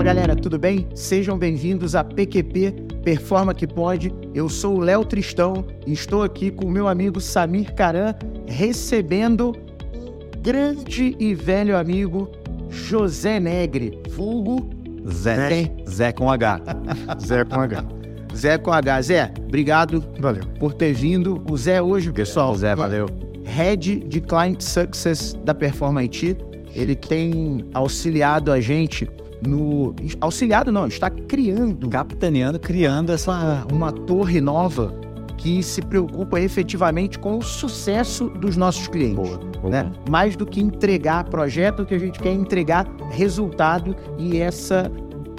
Fala galera, tudo bem? Sejam bem-vindos a PQP Performa que Pode. Eu sou o Léo Tristão e estou aqui com o meu amigo Samir Caran, recebendo grande e velho amigo José Negre, vulgo Zé. Zé com H. Zé com H. Zé com H. Zé, obrigado Valeu. por ter vindo. O Zé hoje, pessoal, Zé, valeu. Head de Client Success da Performa IT. Ele tem auxiliado a gente no. Auxiliado não, está criando Capitaneando, criando essa. uma torre nova que se preocupa efetivamente com o sucesso dos nossos clientes. Boa. boa. Né? Mais do que entregar projeto, o que a gente quer é entregar resultado e essa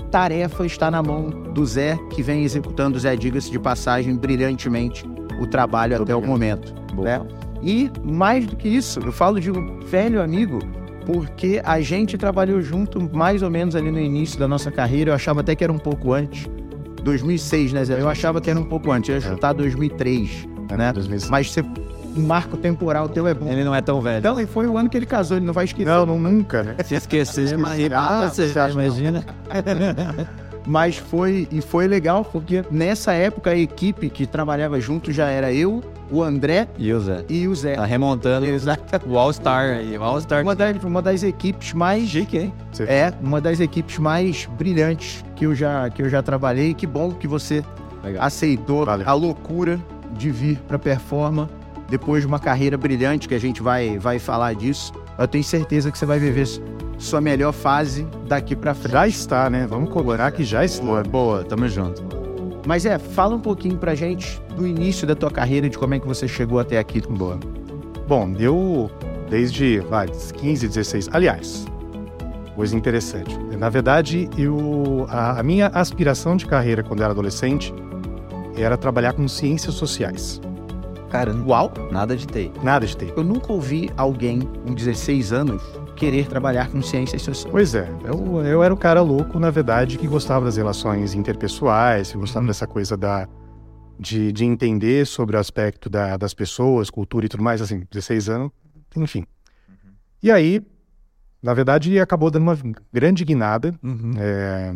tarefa está na mão do Zé, que vem executando, Zé, diga-se de passagem, brilhantemente o trabalho até o momento. Boa. né? E mais do que isso, eu falo de um velho amigo, porque a gente trabalhou junto mais ou menos ali no início da nossa carreira, eu achava até que era um pouco antes. 2006, né, Zé? Eu achava que era um pouco antes, eu ia chutar 2003, né? 2006. Mas você, um marco temporal teu é bom. Ele não é tão velho. Então, e foi o ano que ele casou, ele não vai esquecer. Não, não, nunca, né? Se esquecer, mas Ah, você você acha- imagina. Mas foi, e foi legal, porque nessa época a equipe que trabalhava junto já era eu, o André E o Zé? e o Zé. Tá remontando Exato. o All-Star aí. O All-Star. Uma das, uma das equipes mais Chique, hein? É, uma das equipes mais brilhantes que eu já, que eu já trabalhei. Que bom que você Legal. aceitou Valeu. a loucura de vir para Performa depois de uma carreira brilhante, que a gente vai, vai falar disso. Eu tenho certeza que você vai viver su- sua melhor fase daqui para frente. Já está, né? Vamos cobrar que já está. Boa, boa, tamo junto. Mas é, fala um pouquinho pra gente do início da tua carreira, de como é que você chegou até aqui. Boa. Bom, eu desde vai, 15, 16. Aliás, coisa interessante. Na verdade, eu a, a minha aspiração de carreira quando eu era adolescente era trabalhar com ciências sociais. Cara, Uau! nada de TI. Nada de TI. Eu nunca ouvi alguém com 16 anos querer trabalhar com ciências sociais. Pois é, eu, eu era o cara louco, na verdade, que gostava das relações interpessoais, que gostava dessa coisa da, de, de entender sobre o aspecto da- das pessoas, cultura e tudo mais, assim, 16 anos, enfim. E aí, na verdade, acabou dando uma grande guinada, Uhum. é,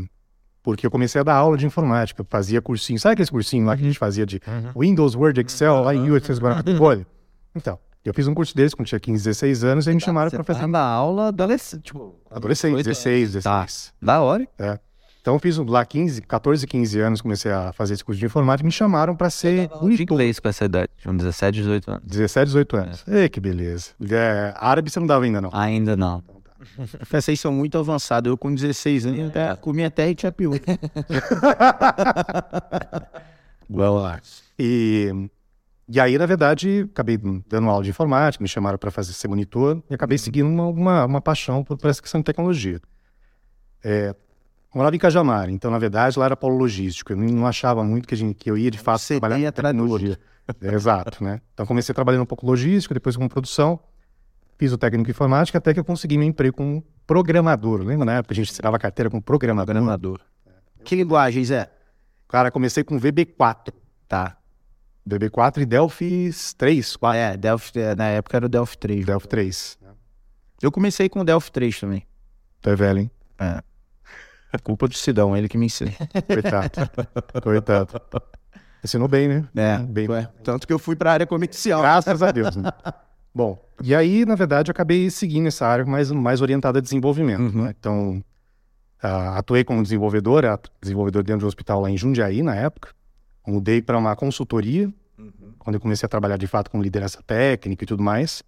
porque eu comecei a dar aula de informática, eu fazia cursinho, sabe aqueles cursinhos lá que a gente fazia de Windows, Word, Excel, lá em UX, olha. Então, eu fiz um curso desse quando tinha 15, 16 anos, e aí me chamaram Você para fazer tá na aula adolescente, tipo... Adolescente, 18 16, anos. Tá. 16. Da hora. Então eu fiz lá 15, 14, 15 anos, comecei a fazer esse curso de informática, me chamaram para ser De monitor. inglês com essa idade, de uns 17, 18 anos. 17, 18 anos. Ei, que beleza. É, árabe você não dava ainda, não. Ainda não. Vocês são muito avançados. Eu com 16 anos até, comia até e tinha pior. Vamos lá. E, e aí, na verdade, acabei dando aula de informática, me chamaram para fazer ser monitor e acabei seguindo uma, uma, uma paixão por, por essa questão de tecnologia. É, morava em Cajamar, então, na verdade, lá era polo logístico. Eu não, achava muito que, a gente, que eu ia, de fato, Você trabalhar com tecnologia. É, Exato, né? Então, comecei trabalhando um pouco logístico, depois com produção, fiz o técnico em informática, até que eu consegui meu emprego como programador. Lembra, na época, a gente tirava carteira como programador. Programador. Que linguagem, Zé? Cara, comecei com VB4. Tá. VB4 e Delphi 3, 4. É, Delphi, é, na época era o Delphi 3. Delphi 3. Eu comecei com o Delphi 3 também. Tu é velho, hein? É. Culpa do Sidão, ele que me ensinou. Coitado. Coitado. Ensinou bem, né? É, Bem. ué. Tanto que eu fui pra área comercial. Graças a Deus. Né? Bom, e aí, na verdade, eu acabei seguindo essa área mais, mais orientada a desenvolvimento. Uhum. né? Então, ah, atuei como desenvolvedor, desenvolvedor dentro de um hospital lá em Jundiaí, na época. Mudei para uma consultoria, quando eu comecei a trabalhar de fato com liderança técnica e tudo mais.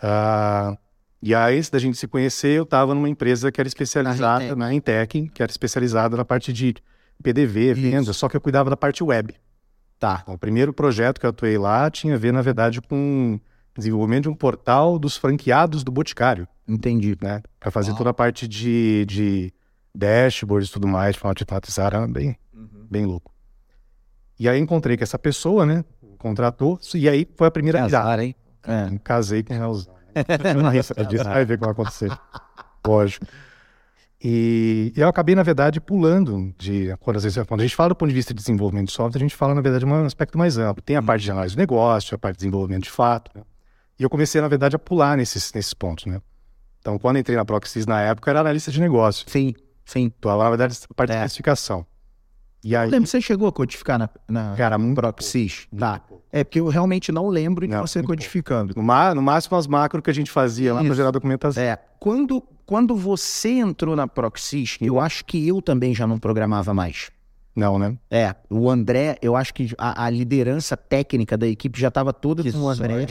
Ah, e aí, antes da gente se conhecer, eu estava numa empresa que era especializada na Intec, que era especializada na parte de PDV, Isso. venda, só que eu cuidava da parte web. Tá. Então, o primeiro projeto que eu atuei lá tinha a ver, na verdade, com o desenvolvimento de um portal dos franqueados do Boticário, Entendi. né? Para fazer Uau. toda a parte de, de dashboards e tudo mais, de forma automatizada, era bem, bem louco. E aí encontrei com essa pessoa, né? Contratou, e aí foi a primeira virada. Azar, hein? É. Casei com ela. Não disso, vai ver o que vai acontecer. Lógico. E eu acabei, na verdade, pulando de. Quando, às vezes, quando a gente fala do ponto de vista de desenvolvimento de software, a gente fala, na verdade, de um aspecto mais amplo. Tem a parte de análise do negócio, a parte de desenvolvimento de fato. né? E eu comecei, na verdade, a pular nesses, nesses pontos, né? Então, quando entrei na Proxys na época, era analista de negócio. Sim. Sim. Então, na verdade, a parte de É. especificação. E aí, Lembra, você chegou a codificar na, na cara, muito Proxys? Tá. É porque eu realmente não lembro de Não, você codificando. No, no máximo as macro que a gente fazia lá para gerar documentação. É, quando, quando você entrou na Proxys, eu acho que eu também já não programava mais. Não, né? É, o André, eu acho que a, a liderança técnica da equipe já estava toda com o André.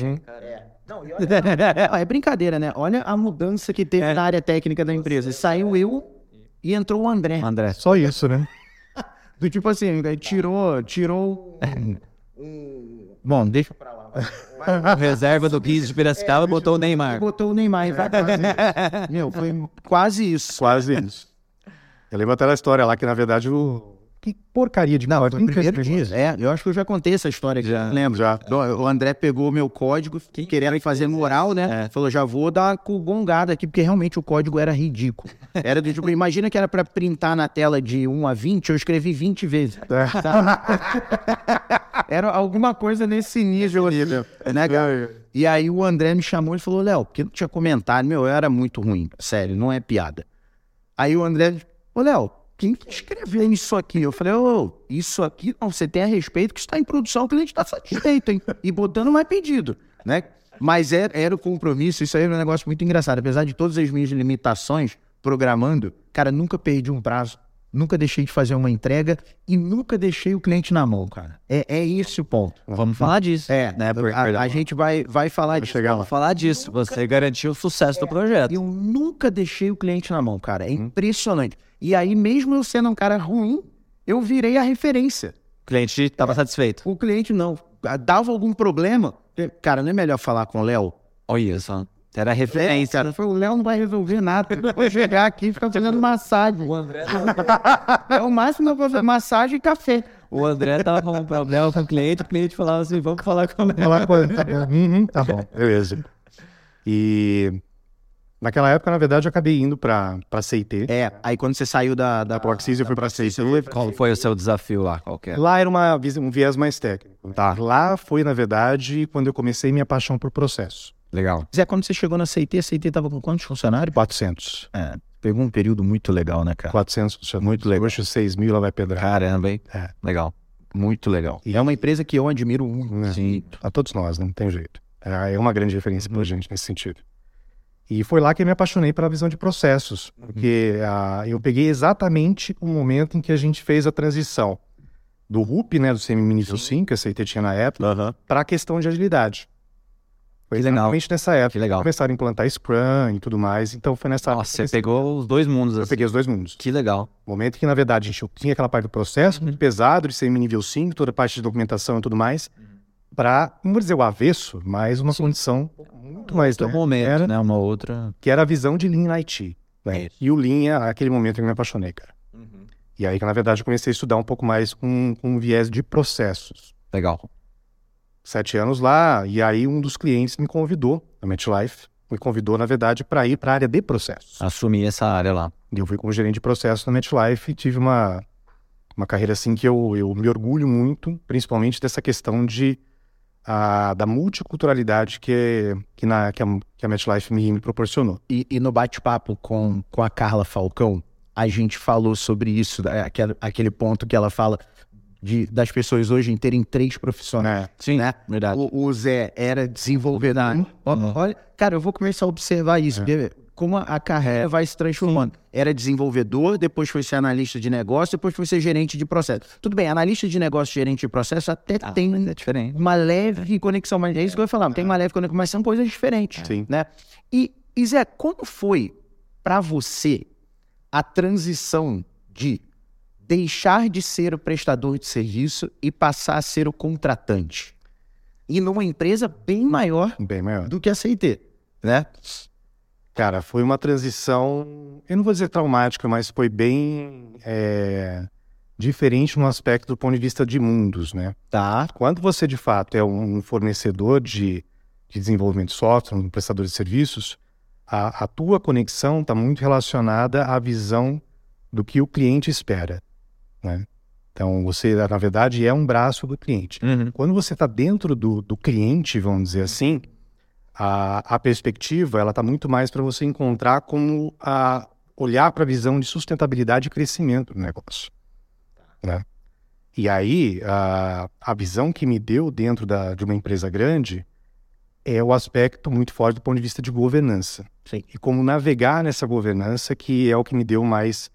Não, e olha- é brincadeira, né? Olha a mudança que teve na área técnica da empresa. Saiu eu e entrou o André. André. Só isso, né? Do tipo assim, aí tirou, tirou. um- Bom, deixa pra lá. Reserva do 15 de Piracicaba botou o Neymar. Botou o Neymar, exatamente. Meu, foi quase isso. Quase isso. Eu lembro até da história lá que, na verdade, o. Que porcaria de Não, o primeiro dia. É, eu acho que eu já contei essa história aqui. Já. Lembro. Já. O André pegou o meu código, querendo fazer moral, né? Falou, já vou dar com gongada aqui, porque realmente o código era ridículo. Era do tipo, imagina que era pra printar na tela de 1 a 20, eu escrevi 20 vezes. Era alguma coisa nesse nível, assim, né, cara? E aí o André me chamou e falou, Léo, porque não tinha comentário, meu, eu era muito ruim, sério, não é piada. Aí o André, ô Léo, quem que escreveu isso aqui? Eu falei, ô, isso aqui, não, você tem a respeito que está em produção, o cliente está satisfeito, hein? E botando mais pedido, né? Mas era, era o compromisso, isso aí era um negócio muito engraçado. Apesar de todas as minhas limitações programando, cara, nunca perdi um prazo, nunca deixei de fazer uma entrega e nunca deixei o cliente na mão, cara. É, é esse o ponto. Vamos falar disso. É, né? Porque- a, a gente vai, vai falar disso. chegar lá. Vamos falar disso. Você garantiu o sucesso do projeto. Eu nunca deixei o cliente na mão, cara. É impressionante. E aí, mesmo eu sendo um cara ruim, eu virei a referência. O cliente estava satisfeito. O cliente não. Dava algum problema. Cara, não é melhor falar com o Léo? Olha só. Era É, referência. cara, foi, o Léo não vai resolver nada. Ele vai chegar aqui e ficar fazendo massagem. O André É o máximo que eu vou fazer massagem e café. O André tava com um problema com o cliente, o cliente falava assim, vamos falar com o Léo. Falar com Uhum, tá bom, beleza. E naquela época, na verdade, eu acabei indo para para CIT. É, aí quando você saiu da, da Da Proxys, eu fui para CIT. Qual foi o seu desafio lá? Qual que é? Lá era uma, um viés mais técnico. Tá. Lá foi, na verdade, quando eu comecei minha paixão por processo. Legal. Zé, quando você chegou na CIT, a CIT tava com quantos funcionários? 400. É, pegou um período muito legal, né, cara? 400 funcionários. Muito legal. Hoje, 6 mil, ela vai pedrar. Caramba, hein? É. Legal. Muito legal. E é uma empresa que eu admiro muito. É. Sim. A todos nós, né? não tem jeito. É é uma grande referência pra gente nesse sentido. E foi lá que eu me apaixonei pela visão de processos, porque ah, eu peguei exatamente o momento em que a gente fez a transição do RUP, né, do semi-nível 5, que a CIT tinha na época, para a questão de agilidade. Foi Que legal. exatamente nessa época. Que legal. Começaram a implantar Scrum e tudo mais, então foi nessa Nossa, você eu pegou os dois mundos eu assim. peguei os dois mundos. Que legal. Momento que, na verdade, a gente tinha aquela parte do processo muito pesado, de ser nível 5, toda a parte de documentação e tudo mais, para, não vou dizer o avesso, mas uma condição muito mais Outro né, momento, era, né? Uma outra... que era a visão de Lean IT. né? Isso. E o Lean, é aquele momento que eu me apaixonei, cara. E aí que, na verdade, eu comecei a estudar um pouco mais com, com um viés de processos. Legal. Sete anos lá, e aí um dos clientes me convidou, a MetLife, me convidou, na verdade, para ir para a área de processos. Assumir essa área lá. E eu fui como gerente de processo na MetLife e tive uma, uma carreira assim que eu, eu me orgulho muito, principalmente dessa questão de a, da multiculturalidade que, que, na, que, a, que a MetLife me, me proporcionou. E, e no bate-papo com, com a Carla Falcão, a gente falou sobre isso, da- aquele, aquele ponto que ela fala de, das pessoas hoje em terem três profissionais. Sim, né? verdade. O, o Zé era desenvolvedor. Ó, Olha, cara, eu vou começar a observar isso, porque como a- carreira vai se transformando. Era desenvolvedor, depois foi ser analista de negócio, depois foi ser gerente de processo. Tudo bem, analista de negócio, gerente de processo até tem É diferente. uma leve conexão, mas é isso que eu ia falar, tem uma leve conexão, mas são coisas diferentes, Sim. né? E, e Zé, como foi para você a transição de deixar de ser o prestador de serviço e passar a ser o contratante? E numa empresa bem maior Bem maior. do que a CIT, né? Cara, foi uma transição, eu não vou dizer traumática, mas foi bem é, diferente no aspecto do ponto de vista de mundos, né? Tá. Quando você, de fato, é um fornecedor de, de desenvolvimento de software, um prestador de serviços, a, a tua conexão está muito relacionada à visão do que o cliente espera, né? Então, você, na verdade, é um braço do cliente. Uhum. Quando você está dentro do, do cliente, vamos dizer assim, a, a perspectiva ela está muito mais para você encontrar como a, olhar para a visão de sustentabilidade e crescimento do negócio. Né? E aí, a, a visão que me deu dentro da, de uma empresa grande é o aspecto muito forte do ponto de vista de governança. Sim. E como navegar nessa governança, que é o que me deu mais,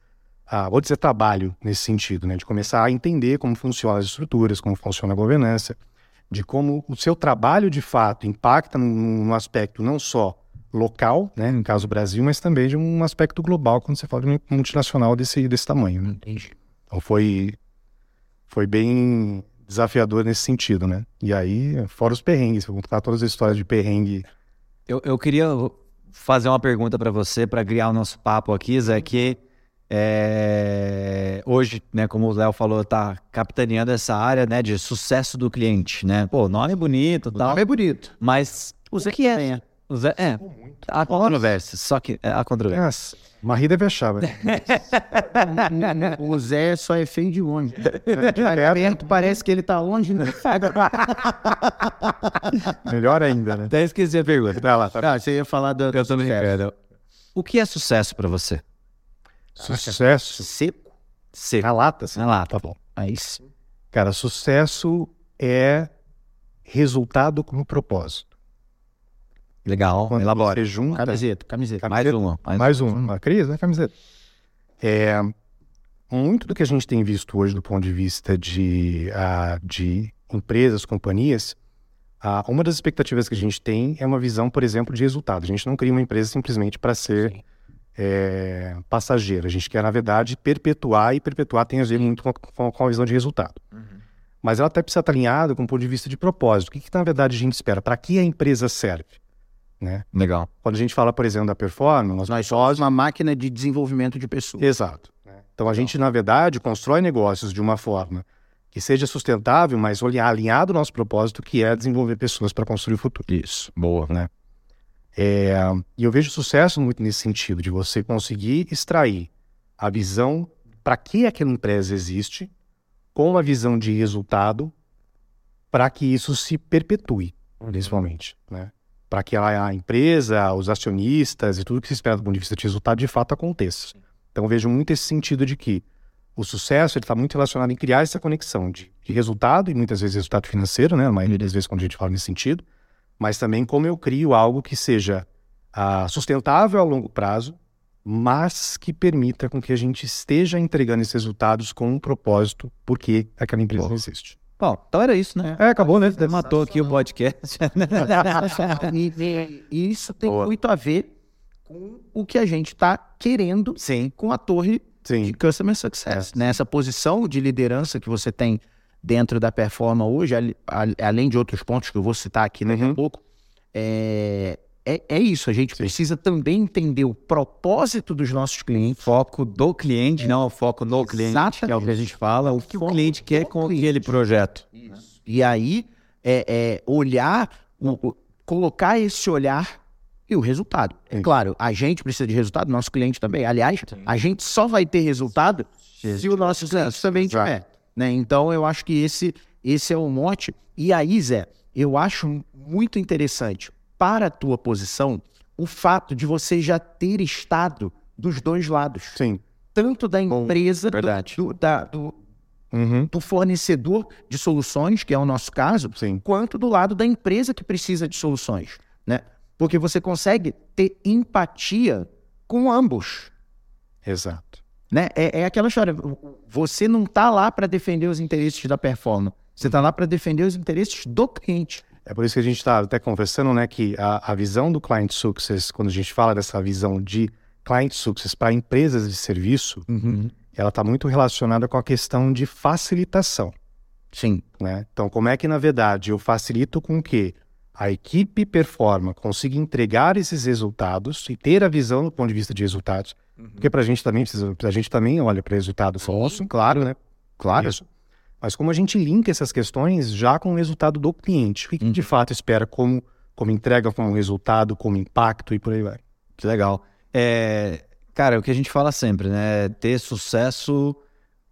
ah, vou dizer, trabalho nesse sentido, né? De começar a entender como funcionam as estruturas, como funciona a governança, de como o seu trabalho de fato impacta num, num aspecto não só local, né, no caso do Brasil, mas também de um aspecto global quando você fala de uma multinacional desse, desse tamanho. Né? Entendi. Então foi, foi bem desafiador nesse sentido, né? E aí, fora os perrengues, vou contar todas as histórias de perrengue. Eu, eu queria fazer uma pergunta para você, para criar o nosso papo aqui, Zé, que é, hoje, né, como o Léo falou, tá capitaneando essa área, né, de sucesso do cliente, né? Pô, nome bonito, O tal, nome é bonito. mas O Zé que é. o Zé, é, há controvérsias, só que é, há controvérsias. Nossa, achar, velho. O Zé só é feio de longe. Perto parece que ele tá longe. Né? Melhor ainda, né? Até esqueci a pergunta. Vai lá, tá. Ah, você ia falar do, Eu também quero. O que é sucesso para você? Sucesso. seco. Ser. Na lata, assim. Na lata. Tá bom. Aí sim. Cara, sucesso é resultado com propósito. Legal, Quando elabora. você junta Camiseta, camiseta. Mais uma. Mais, Mais um, uma crise, né, camiseta? É, muito do que a gente tem visto hoje do ponto de vista de, ah, de empresas, companhias, ah, uma das expectativas que a gente tem é uma visão, por exemplo, de resultado. A gente não cria uma empresa simplesmente para ser Sim. É, passageira. A gente quer, na verdade, perpetuar, e perpetuar tem a ver muito com a, com a- visão de resultado. Mas ela até precisa estar alinhada com o ponto de vista de propósito. O que, que na verdade, a gente espera? Para que a empresa serve? Né? Legal. Quando a gente fala, por exemplo, da performance, nós Nós somos uma máquina de desenvolvimento de pessoas. Exato. Então a gente, na verdade, constrói negócios de uma forma que seja sustentável, mas alinhado ao nosso propósito, que é desenvolver pessoas para construir o futuro. Isso. Boa. Né? É, e eu vejo sucesso muito nesse sentido, de você conseguir extrair a visão para que aquela empresa existe, com uma visão de resultado, para que isso se perpetue, principalmente. Né? Para que a, a empresa, os acionistas e tudo que se espera do ponto de vista de resultado, de fato aconteça. Então eu vejo muito esse sentido de que o sucesso está muito relacionado em criar essa conexão de, de resultado, e muitas vezes resultado financeiro, né? a maioria das vezes quando a gente fala nesse sentido, mas também como eu crio algo que seja ah, sustentável a longo prazo, mas que permita com que a gente esteja entregando esses resultados com um propósito, porque aquela empresa Boa. existe. Bom, então era isso, né? É, acabou, né? Matou aqui o podcast. e, isso tem Boa. muito a ver com o que a gente está querendo Sim. com a torre Sim. de Customer Success. Nessa posição de liderança que você tem dentro da Performa hoje, além de outros pontos que eu vou citar aqui daqui a pouco, é, é, é isso. A gente precisa também entender o propósito dos nossos clientes. Foco do cliente, não o foco no cliente, que é o que a gente fala. O que o cliente quer com aquele projeto. E aí, é, é olhar, o- colocar esse olhar e o resultado. É claro, a gente precisa de resultado, nosso cliente também. Aliás, a gente só vai ter resultado se o nosso cliente também tiver. Né? Então, eu acho que esse, esse é o mote. E aí, Zé, eu acho muito interessante para a tua posição o fato de você já ter estado dos dois lados. Sim. Tanto da empresa, do- verdade. do, da- do, Uhum. do fornecedor de soluções, que é o nosso caso, Sim. quanto do lado da empresa que precisa de soluções, né? Porque você consegue ter empatia com ambos, Exato. Né? É, é aquela história, você não tá lá para defender os interesses da performance, você tá lá para defender os interesses do cliente. É por isso que a gente está até conversando, né, que a, a visão do Client Success, quando a gente fala dessa visão de Client Success para empresas de serviço, ela está muito relacionada com a questão de facilitação. Sim, Né? Então, como é que, na verdade, eu facilito com que a equipe performa, consiga entregar esses resultados e ter a visão do ponto de vista de resultados, porque para a gente também precisa, a gente também olha para resultados nosso, claro, né? Claro. Isso. Mas como a gente linka essas questões já com o resultado do cliente, o que, que de fato espera como, como entrega, como resultado, como impacto e por aí vai. Que legal. É, cara, o que a gente fala sempre, né? Ter sucesso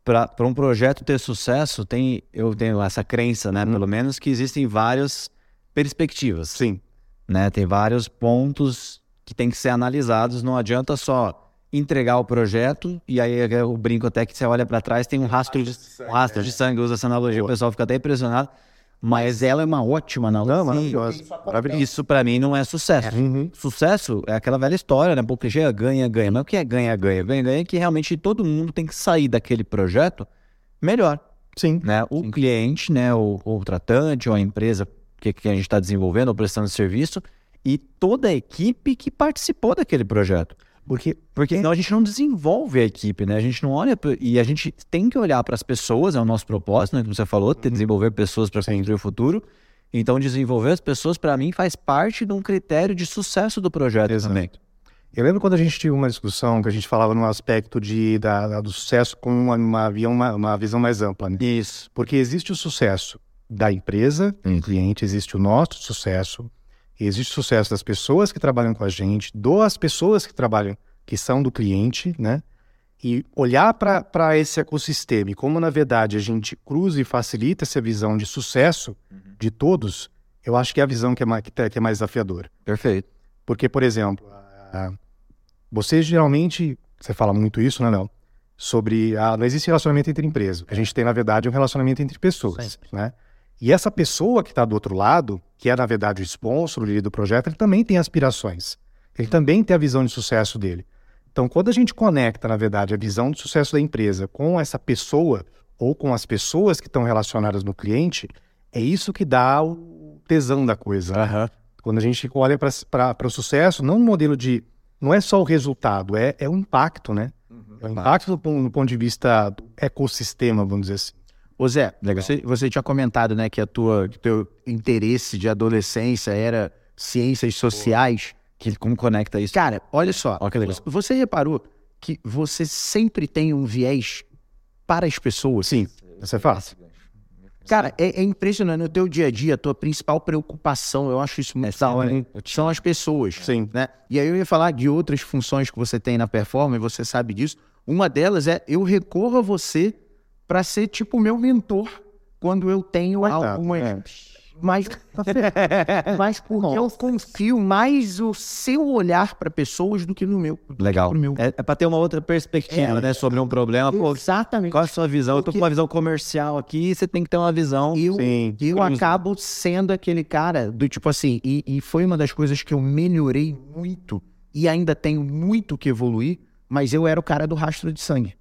para um projeto ter sucesso, tem eu tenho essa crença, né? Pelo menos que existem várias perspectivas, Sim. né? Tem vários pontos que tem que ser analisados. Não adianta só entregar o projeto e aí eu brinco até que você olha para trás tem um rastro de, um rastro de sangue, usa essa analogia, o pessoal fica até impressionado. Mas ela é uma ótima analogia. Não, maravilhosa. Isso pra mim não é sucesso. Uhum. Sucesso é aquela velha história, né? Porque chega, ganha, ganha. Mas o que é ganha, ganha? Ganha, ganha é que realmente todo mundo tem que sair daquele projeto melhor, Sim. né? O cliente, né? O, o tratante ou a empresa que, que a gente está desenvolvendo ou prestando serviço e toda a equipe que participou daquele projeto. Porque Porque senão a gente não desenvolve a equipe, né? A gente não olha e a gente tem que olhar para as pessoas, é o nosso propósito, né? Como você falou, ter, desenvolver pessoas para construir o futuro. Então, desenvolver as pessoas, para mim, faz parte de um critério de sucesso do projeto Exato. também. Eu lembro quando a gente tinha uma discussão que a gente falava no aspecto de, da, do sucesso com uma, uma, uma, uma visão mais ampla. Né? Isso. Porque existe o sucesso da empresa, do cliente, existe o nosso sucesso, existe o sucesso das pessoas que trabalham com a gente, das pessoas que trabalham, que são do cliente, né? E olhar para esse ecossistema e como, na verdade, a gente cruza e facilita essa visão de sucesso de todos, eu acho que é a visão que é mais, que tá- que é mais desafiadora. Perfeito. Porque, por exemplo, a- você geralmente, você fala muito isso, né, Léo? Sobre a, não existe relacionamento entre empresas. A gente tem, na verdade, um relacionamento entre pessoas, né? E essa pessoa que está do outro lado, que é, na verdade, o sponsor o líder do projeto, ele também tem aspirações. Ele também tem a visão de sucesso dele. Então, quando a gente conecta, na verdade, a visão de sucesso da empresa com essa pessoa ou com as pessoas que estão relacionadas no cliente, é isso que dá o tesão da coisa. né? Quando a gente olha para o sucesso, não no modelo de. Não é só o resultado, é, é o impacto, né? É o impacto do, do ponto de vista do ecossistema, vamos dizer assim. Ô Zé, você, você tinha comentado, né, que a tua, teu interesse de adolescência era ciências sociais. Que, como conecta isso? Cara, olha só. Olha que legal. Você reparou que você sempre tem um viés para as pessoas? Sim, isso é fácil. Cara, é, é impressionante. No teu dia a dia, a tua principal preocupação, eu acho isso muito da hora, hein? são as pessoas. Sim. Né? E aí eu ia falar de outras funções que você tem na performance, você sabe disso. Uma delas é eu recorro a você para ser tipo meu mentor quando eu tenho alguma. é. Mas, mas porque eu confio mais o seu olhar para pessoas do que no meu. Legal. Meu. É, é para ter uma outra perspectiva, É. né? Sobre um problema. Pô, Exatamente. qual é a sua visão? Eu tô com uma visão comercial aqui, você tem que ter uma visão. eu, Sim. eu acabo sendo aquele cara do tipo assim, e, e foi uma das coisas que eu melhorei muito e ainda tenho muito que evoluir, mas eu era o cara do rastro de sangue.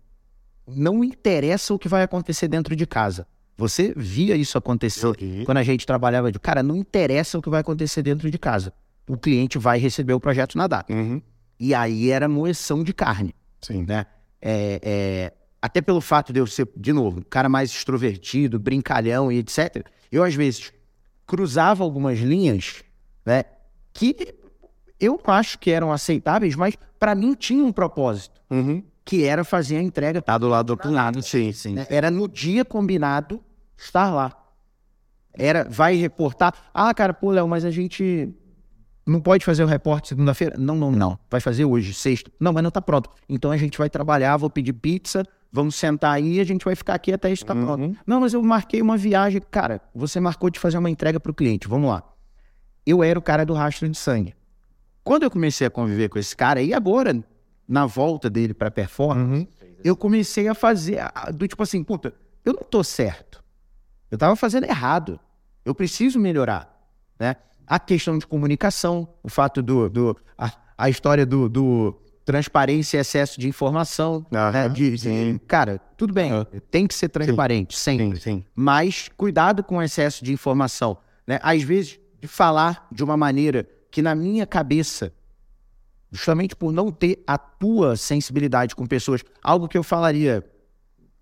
Não interessa o que vai acontecer dentro de casa. Você via isso acontecer Ok. quando a gente trabalhava de cara, não interessa o que vai acontecer dentro de casa. O cliente vai receber o projeto na data. Uhum. E aí era moeção de carne Sim. né? É, é, até pelo fato de eu ser, de novo, um cara mais extrovertido, brincalhão e etc., eu às vezes cruzava algumas linhas, né? Que eu acho que eram aceitáveis, mas para mim tinha um propósito, Uhum. Que era fazer a entrega. Tá do lado do lado. Sim. Sim. né? Era no dia combinado estar lá. Era, vai reportar. Ah, cara, pô, Léo, mas a gente não pode fazer o reporte segunda-feira? Não, não, não. Vai fazer hoje, sexta. Não, mas não tá pronto. Então a gente vai trabalhar, vou pedir pizza, vamos sentar aí e a gente vai ficar aqui até estar Uhum. pronto. Não, mas eu marquei uma viagem. Cara, você marcou de fazer uma entrega para o cliente. Vamos lá. Eu era o cara do rastro de sangue. Quando eu comecei a conviver com esse cara, e agora, na volta dele para performance, Uhum. eu comecei a fazer a- do tipo assim, puta, eu não tô certo. Eu tava fazendo errado. Eu preciso melhorar, né? A questão de comunicação, o fato do, do a, a história do, do transparência e excesso de informação, Aham, né? De, de- sim. cara, tudo bem, tem que ser transparente, sempre. Sim, sim. Mas cuidado com o excesso de informação, né? Às vezes, de falar de uma maneira que na minha cabeça, justamente por não ter a tua sensibilidade com pessoas, algo que eu falaria,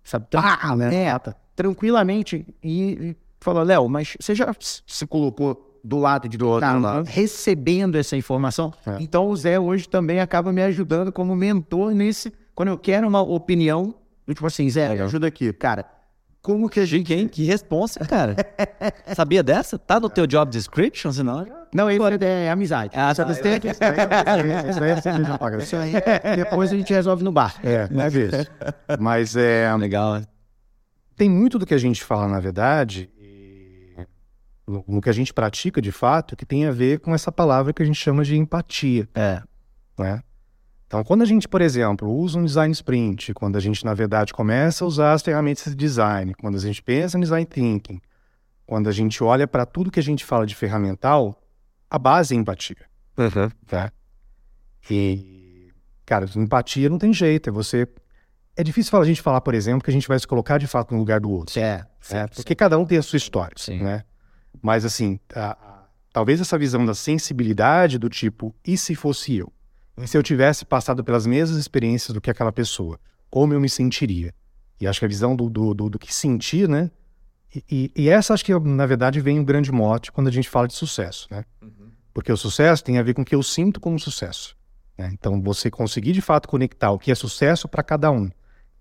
sabe, ah, né? É, tranquilamente, e, e falou, Léo, mas você já se colocou do lado de do outro Tá, lado, recebendo essa informação? É. Então o Zé hoje também acaba me ajudando como mentor nesse, quando eu quero uma opinião, eu, tipo assim, Zé, me ajuda aqui, cara, como que a gente... Quem? Que responsa, cara. Sabia dessa? Tá no teu job description, senão... Não, isso é, é amizade. Ah, Sabe, tá. Isso aí é. Isso aí, depois a gente resolve no bar. É, não é isso. Mas é, Legal, né? tem muito do que a gente fala, na verdade, e no, no que a gente pratica de fato, que tem a ver com essa palavra que a gente chama de empatia. É. né? Então, quando a gente, por exemplo, usa um design sprint, quando a gente, na verdade, começa a usar as ferramentas de design, quando a gente pensa em design thinking, quando a gente olha para tudo que a gente fala de ferramental, a base é empatia. Uhum. Tá? E, cara, empatia não tem jeito. É você. É difícil a gente falar, por exemplo, que a gente vai se colocar de fato no lugar do outro. É, né? Porque cada um tem a sua história. Sim. Né? Mas, assim, a- a- talvez essa visão da sensibilidade do tipo, e se fosse eu? Se eu tivesse passado pelas mesmas experiências do que aquela pessoa? Como eu me sentiria? E acho que a visão do, do, do, do que sentir, né? E, e- e essa, acho que, na verdade, vem um grande mote quando a gente fala de sucesso, né? Porque o sucesso tem a ver com o que eu sinto como sucesso. né? Então, você conseguir, de fato, conectar o que é sucesso para cada um,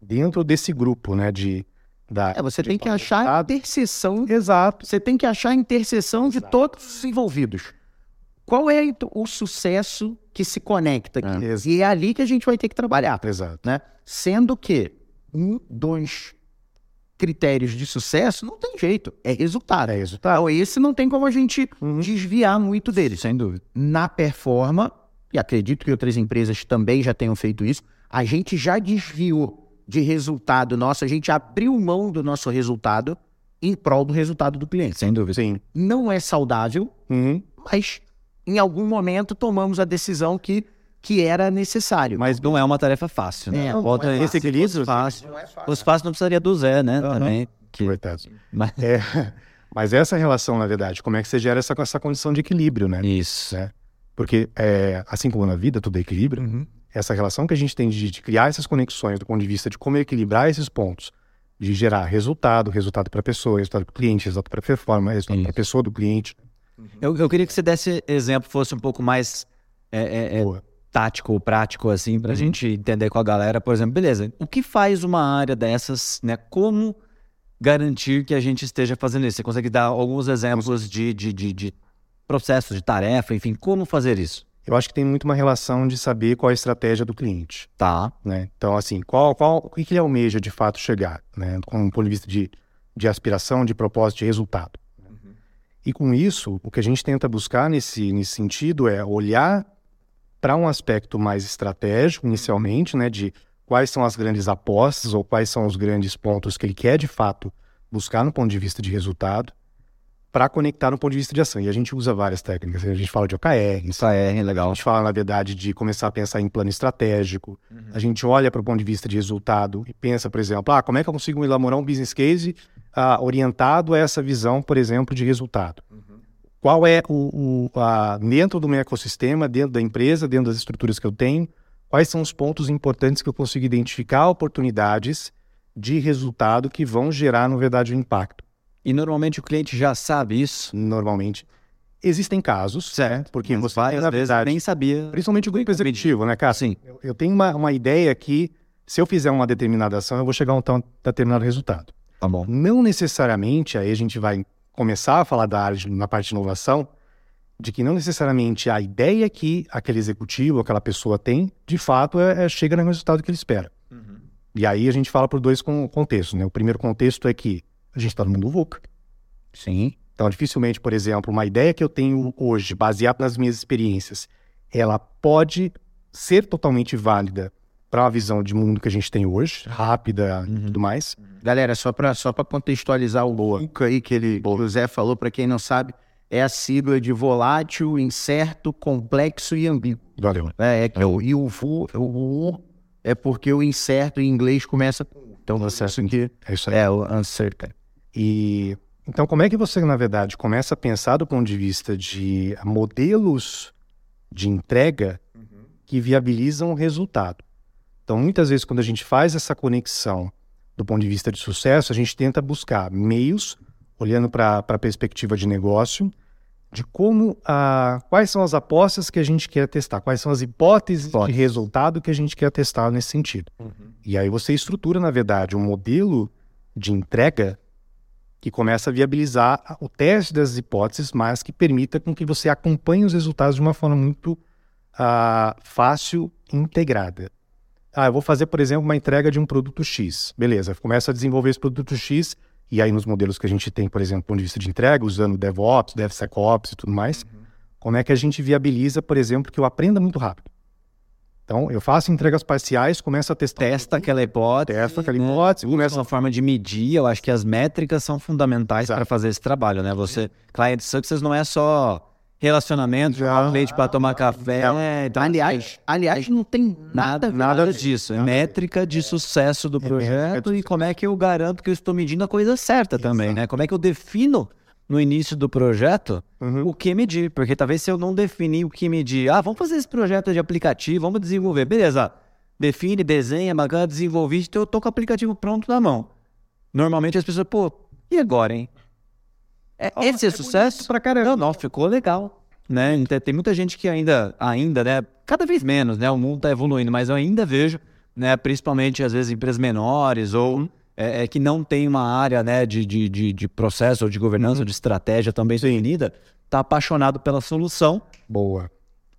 dentro desse grupo, né? De, da, É, você de tem que achar a interseção. Exato. Você tem que achar a interseção de todos os envolvidos. Qual é então, o sucesso que se conecta aqui? É. E é ali que a gente vai ter que trabalhar, Exato. né? Sendo que um dos critérios de sucesso não tem jeito, é resultado. É resultado. Então, esse não tem como a gente Uhum. desviar muito dele. Sem dúvida. Na performa, e acredito que outras empresas também já tenham feito isso, a gente já desviou de resultado nosso, a gente abriu mão do nosso resultado em prol do resultado do cliente. Sem dúvida. Sim. Não é saudável, Uhum. mas em algum momento tomamos a decisão que, que era necessário. Mas não é uma tarefa fácil, né? É, não Volta é esse fácil. equilíbrio. Fácil. Os fácil não precisaria do Zé, né? Também. Que... Coitado. Mas... É, mas essa relação, na verdade, como é que você gera essa, essa condição de equilíbrio, né? Isso. Né? Porque, é, assim como na vida, tudo é equilíbrio, Uhum. essa relação que a gente tem de, de criar essas conexões do ponto de vista de como equilibrar esses pontos, de gerar resultado, resultado para a pessoa, resultado para o cliente, resultado para a performance, resultado para a pessoa do cliente. Eu, eu queria que você desse exemplo, fosse um pouco mais é, é, é, tático ou prático, assim, pra gente entender com a galera. Por exemplo, beleza, o que faz uma área dessas, né? Como garantir que a gente esteja fazendo isso? Você consegue dar alguns exemplos de, de, de, de processos, de tarefa, enfim, como fazer isso? Eu acho que tem muito uma relação de saber qual é a estratégia do cliente. Tá. né? Então, assim, qual, qual, o que que ele almeja de fato chegar, né? Com um ponto de vista de, de aspiração, de propósito, de resultado. E com isso, o que a gente tenta buscar nesse, nesse sentido é olhar para um aspecto mais estratégico, inicialmente, né? De quais são as grandes apostas ou quais são os grandes pontos que ele quer de fato buscar no ponto de vista de resultado, para conectar no ponto de vista de ação. E a gente usa várias técnicas. A gente fala de OKR, é legal. a gente fala, na verdade, de começar a pensar em plano estratégico. A gente olha para o ponto de vista de resultado e pensa, por exemplo, ah, como é que eu consigo elaborar um business case ah, orientado a essa visão, por exemplo, de resultado? Qual é o, o a, dentro do meu ecossistema, dentro da empresa, dentro das estruturas que eu tenho, quais são os pontos importantes que eu consigo identificar oportunidades de resultado que vão gerar, na verdade, um impacto? E normalmente o cliente já sabe isso. Normalmente. Existem casos, Certo. porque você, várias na vezes verdade, nem sabia. Principalmente o grupo executivo, né, cara? Sim. Eu, eu tenho uma, uma ideia que, se eu fizer uma determinada ação, eu vou chegar a um tão determinado resultado. Tá bom. Não necessariamente, aí a gente vai começar a falar da área de, na parte de inovação, de que não necessariamente a ideia que aquele executivo, aquela pessoa tem, de fato, é, é- chega no resultado que ele espera. E aí a gente fala por dois con- contextos, né? O primeiro contexto é que a gente está no mundo VUCA. Sim. Então, dificilmente, por exemplo, uma ideia que eu tenho hoje, baseada nas minhas experiências, ela pode ser totalmente válida para a visão de mundo que a gente tem hoje, rápida e tudo mais. Galera, só para só pra contextualizar o VUCA aí que ele, que o Zé falou, para quem não sabe, é a sigla de volátil, incerto, complexo e ambíguo. Valeu. É, é que o, e o VU, o U é porque o incerto em inglês começa com. Então, isso aqui É isso aí. é o uncertain. E então, como é que você, na verdade, começa a pensar do ponto de vista de modelos de entrega que viabilizam o resultado? Então, muitas vezes, quando a gente faz essa conexão do ponto de vista de sucesso, a gente tenta buscar meios, olhando para a perspectiva de negócio, de como, ah, quais são as apostas que a gente quer testar, quais são as hipóteses de resultado que a gente quer testar nesse sentido. E aí você estrutura, na verdade, um modelo de entrega que começa a viabilizar o teste das hipóteses, mas que permita com que você acompanhe os resultados de uma forma muito ah, fácil e integrada. Ah, eu vou fazer, por exemplo, uma entrega de um produto X. Beleza, começa a desenvolver esse produto X, e aí nos modelos que a gente tem, por exemplo, do ponto de vista de entrega, usando DevOps, DevSecOps e tudo mais, como é que a gente viabiliza, por exemplo, que eu aprenda muito rápido? Então, eu faço entregas parciais, começo a testar. Testa aquela hipótese. Testa aquela né? hipótese, Usa começa uma forma de medir. Eu acho que as métricas são fundamentais para fazer esse trabalho, né? Você, client success não é só relacionamento, Já. o cliente para tomar café. É, então, aliás, aliás, não tem nada, a ver. Nada, nada disso. É métrica de sucesso do projeto e como é que eu garanto que eu estou medindo a coisa certa também, né? Como é que eu defino no início do projeto Uhum. o que medir. Porque talvez se eu não definir o que medir, ah, vamos fazer esse projeto de aplicativo, vamos desenvolver. Beleza, define, desenha, bacana, desenvolvi, então eu tô com o aplicativo pronto na mão. Normalmente as pessoas, pô, e agora, hein? É, esse é, sucesso? pra caramba. Não, não, ficou legal. Né? Então, Tem muita gente que ainda, ainda, né? Cada vez menos, né? O mundo tá evoluindo, mas eu ainda vejo, né? Principalmente, às vezes, empresas menores ou é, é, que não tem uma área, né? De, de, de, de processo ou de governança, ou de estratégia também definida, tá apaixonado pela solução Boa.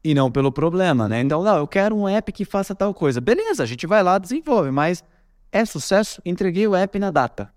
e não pelo problema, né? Então, não, eu quero um app que faça tal coisa. Beleza, a gente vai lá, desenvolve, mas é sucesso? Entreguei o app na data.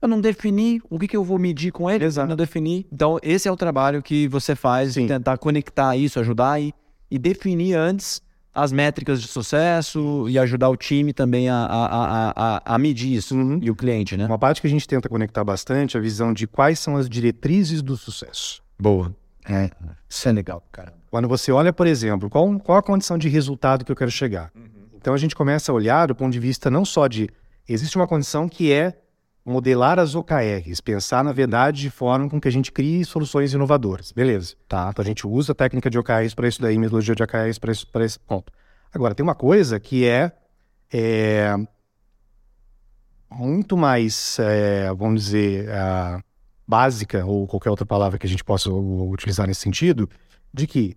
Eu não defini o que, que eu vou medir com ele, Exato. não defini. Então, esse é o trabalho que você faz, Sim. tentar conectar isso, ajudar e, e definir antes as métricas de sucesso e ajudar o time também a, a, a, a, a medir isso Uhum. e o cliente, né? Uma parte que a gente tenta conectar bastante é a visão de quais são as diretrizes do sucesso. Boa. É, isso é legal, cara. Quando você olha, por exemplo, qual, qual a condição de resultado que eu quero chegar? Então a gente começa a olhar do ponto de vista não só de. Existe uma condição que é modelar as OKRs, pensar, na verdade, de forma com que a gente crie soluções inovadoras. Beleza. Tá. Então a gente usa a técnica de OKRs para isso daí, metodologia de OKRs para esse ponto. Agora, tem uma coisa que é, é, muito mais, é, vamos dizer, ah, básica, ou qualquer outra palavra que a gente possa utilizar nesse sentido, de que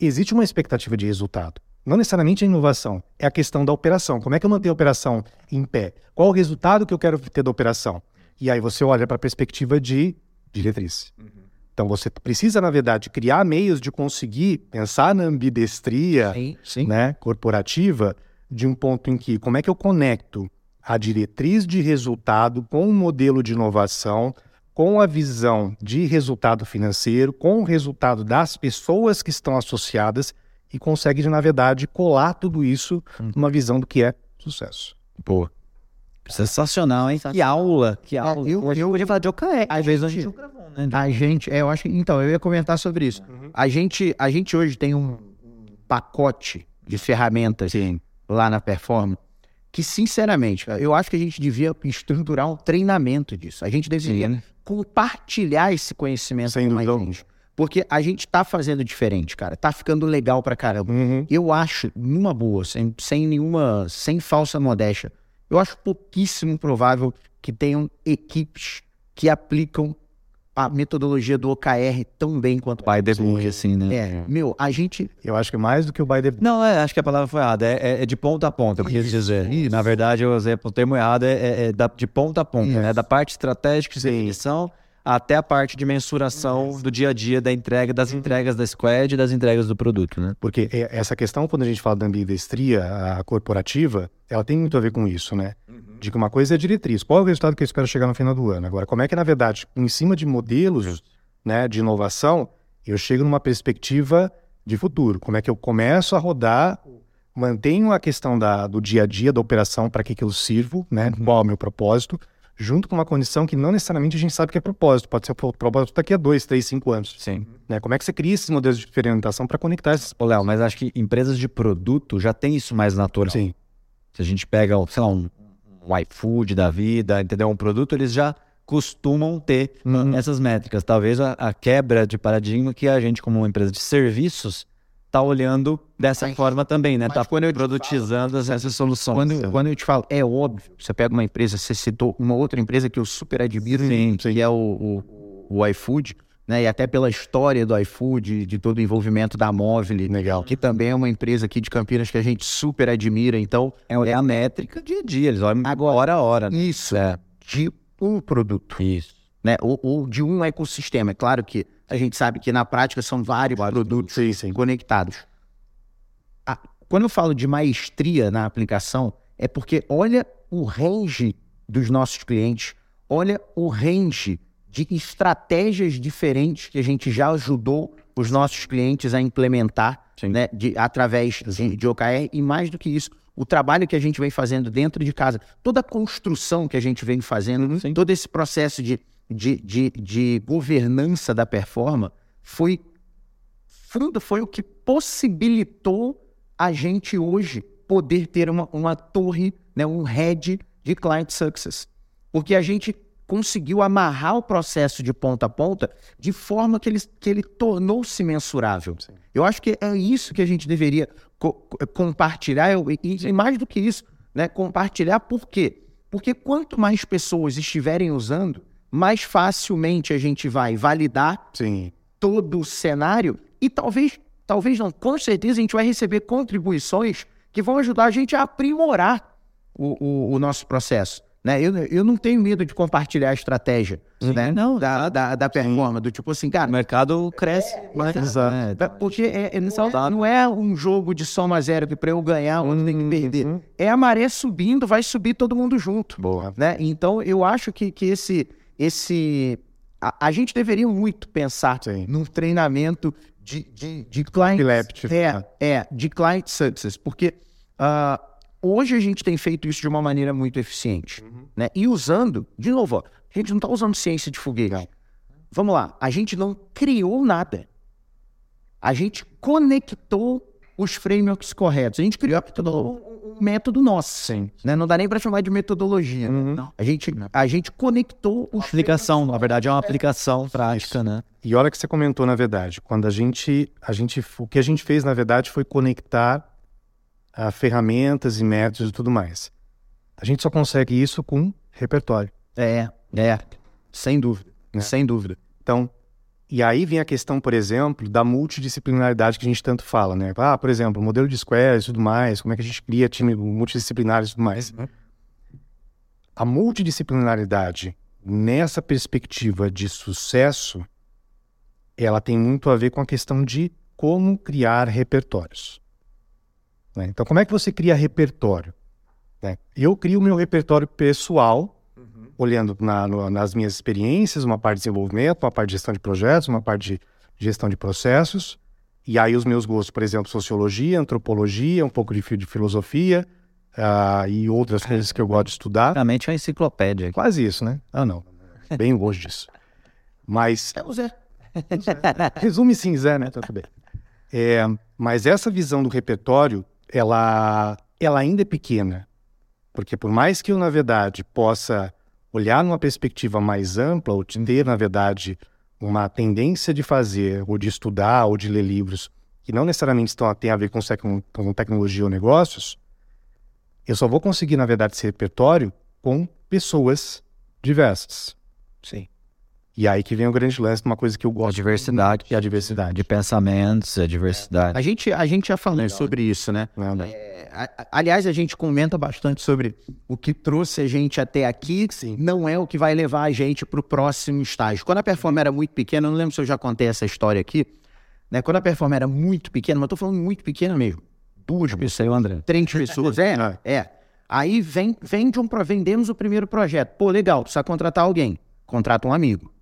existe uma expectativa de resultado. Não necessariamente a inovação, é a questão da operação. Como é que eu mantenho a operação em pé? Qual o resultado que eu quero ter da operação? E aí você olha para a perspectiva de diretriz. Então você precisa, na verdade, criar meios de conseguir pensar na ambidestria Sim, sim. né, corporativa de um ponto em que como é que eu conecto a diretriz de resultado com o modelo de inovação, com a visão de resultado financeiro, com o resultado das pessoas que estão associadas e consegue, na verdade, colar tudo isso numa visão do que é sucesso. Boa. Sensacional, hein? Que aula, que aula. eu- a gente eu- podia falar de OKR. Às vezes a gente- gente não gravou, né? A gente, é, eu acho que, então, eu ia comentar sobre isso. A gente, a gente hoje tem um pacote de ferramentas lá na Performance que, sinceramente, eu acho que a gente devia estruturar um treinamento disso. A gente deveria Sim. compartilhar esse conhecimento Sem com mais dúvida. gente. Porque a gente tá fazendo diferente, cara. Tá ficando legal pra caramba. Eu acho, numa boa, sem, sem nenhuma, sem falsa modéstia, eu acho pouquíssimo provável que tenham equipes que aplicam a metodologia do OKR tão bem quanto de longe, assim, né? É, meu, a gente. Eu acho que mais do que o by the Não, é, acho que a palavra foi errada. É, é- é de ponta a ponta, eu quis dizer. Na verdade, eu usei o termo errado, é, é- é da- de ponta a ponta, né? Da parte estratégica de definição até a parte de mensuração do dia a dia da entrega, das entregas da squad e das entregas do produto, né? Porque é- essa questão, quando a gente fala da ambidestria a corporativa, ela tem muito a ver com isso, né? De que uma coisa é a diretriz. Qual é o resultado que eu espero chegar no final do ano? Agora, como é que, na verdade, em cima de modelos né, de inovação, eu chego numa perspectiva de futuro? Como é que eu começo a rodar, mantenho a questão da, do dia a dia, da operação, para que, que eu sirvo, né? Qual é o meu propósito? Junto com uma condição que não necessariamente a gente sabe que é propósito. Pode ser o propósito daqui a dois, três, cinco anos. Sim. Né? Como é que você cria esses modelos de experimentação para conectar esses Ô, Léo, mas acho que empresas de produto já tem isso mais natural. Sim. Se a gente pega, sei lá, um, um iFood da vida, entendeu? Um produto, eles já costumam ter essas métricas. Talvez a, a quebra de paradigma que a gente, como uma empresa de serviços, tá olhando dessa Mas- forma também, né? Tá quando eu te produtizando as- essas soluções. Quando, quando eu te falo, é óbvio, você pega uma empresa, você citou uma outra empresa que eu super admiro, Sim, que é o, o, o iFood, né? E até pela história do iFood, de todo o envolvimento da Móvel, Legal. que também é uma empresa aqui de Campinas que a gente super admira. Então, É olhar a métrica dia a dia, eles olham Agora- hora a hora. né? isso é de um produto. Isso. né? Ou, ou de um ecossistema. É claro que a gente sabe que na prática são vários, produtos Sim, sim. conectados. A- quando eu falo de maestria na aplicação, é porque olha o range dos nossos clientes, olha o range de estratégias diferentes que a gente já ajudou os nossos clientes a implementar né, de, através de, de OKR, e mais do que isso, o trabalho que a gente vem fazendo dentro de casa, toda a construção que a gente vem fazendo, todo esse processo de, de, de, de governança da performance foi, fundo, foi o que possibilitou a gente hoje poder ter uma, uma torre, né, um head de client success. Porque a gente conseguiu amarrar o processo de ponta a ponta de forma que ele, que ele tornou-se mensurável. Sim. Eu acho que é isso que a gente deveria co compartilhar, e, e, mais do que isso, né, compartilhar por quê? Porque quanto mais pessoas estiverem usando, mais facilmente a gente vai validar Sim. todo o cenário e talvez, talvez não, com certeza a gente vai receber contribuições que vão ajudar a gente a aprimorar o, o, o nosso processo. Né? Eu, eu não tenho medo de compartilhar a estratégia Sim, né? não, da, da, da performance, do tipo assim, cara. O mercado cresce. É, mas, é, é, porque é, é não, não, é um jogo de soma zero que para eu ganhar, um tem que perder. Uhum. É a maré subindo, vai subir todo mundo junto. Boa. Né? Então eu acho que, que esse. Esse a, a gente deveria muito pensar Sim. num treinamento de, de, de client. É, é, de client success. Porque. Uh, Hoje a gente tem feito isso de uma maneira muito eficiente. Uhum. Né? E usando, de novo, ó, a gente não está usando ciência de foguete. Vamos lá, a gente não criou nada. A gente conectou os frameworks corretos. A gente criou um, um método nosso. Sim. Né? Não dá nem para chamar de metodologia. Uhum. A, gente, a gente conectou os aplicação, na verdade é uma aplicação prática, né? E olha que você comentou na verdade, quando a gente, a gente, o que a gente fez na verdade foi conectar a ferramentas e métodos e tudo mais. A gente só consegue isso com repertório. É, é, sem dúvida, né? sem dúvida. Então, e aí vem a questão, por exemplo, da multidisciplinaridade que a gente tanto fala, né? Ah, por exemplo, modelo de squares e tudo mais, como é que a gente cria time multidisciplinar e tudo mais. Uhum. A multidisciplinaridade, nessa perspectiva de sucesso, ela tem muito a ver com a questão de como criar repertórios. Né? Então, como é que você cria repertório? Né? Eu crio o meu repertório pessoal. Olhando na, no, nas minhas experiências, uma parte de desenvolvimento, uma parte de gestão de projetos, uma parte de gestão de processos. E aí os meus gostos, por exemplo, sociologia, antropologia, um pouco de, de filosofia uh, e outras coisas que eu gosto de estudar. Realmente é uma enciclopédia. Quase isso, né? Ah, não. Bem longe disso. Mas... É o Zé. Resume sim, Zé, né? Tudo bem. É, mas essa visão do repertório ela, ela ainda é pequena. Porque por mais que eu, na verdade, possa olhar numa perspectiva mais ampla, ou ter, na verdade, uma tendência de fazer, ou de estudar, ou de ler livros, que não necessariamente estão, têm a ver com, com tecnologia ou negócios, eu só vou conseguir, na verdade, esse repertório com pessoas diversas. Sim. E aí que vem o grande lance de uma coisa que eu gosto. A diversidade. E a diversidade. De pensamentos, a diversidade. A gente, a gente já falou sobre isso, né? Não, não. É, a, aliás, a gente comenta bastante sobre o que trouxe a gente até aqui, Sim. não é o que vai levar a gente para o próximo estágio. Quando a performance era muito pequena, eu não lembro se eu já contei essa história aqui, né? Quando a performance era muito pequena, mas eu tô falando muito pequena mesmo. Duas pessoas, André. Três pessoas, é, é, é. Aí vem, vem de um, vendemos o primeiro projeto. Pô, legal, precisa contratar alguém. Contrata um amigo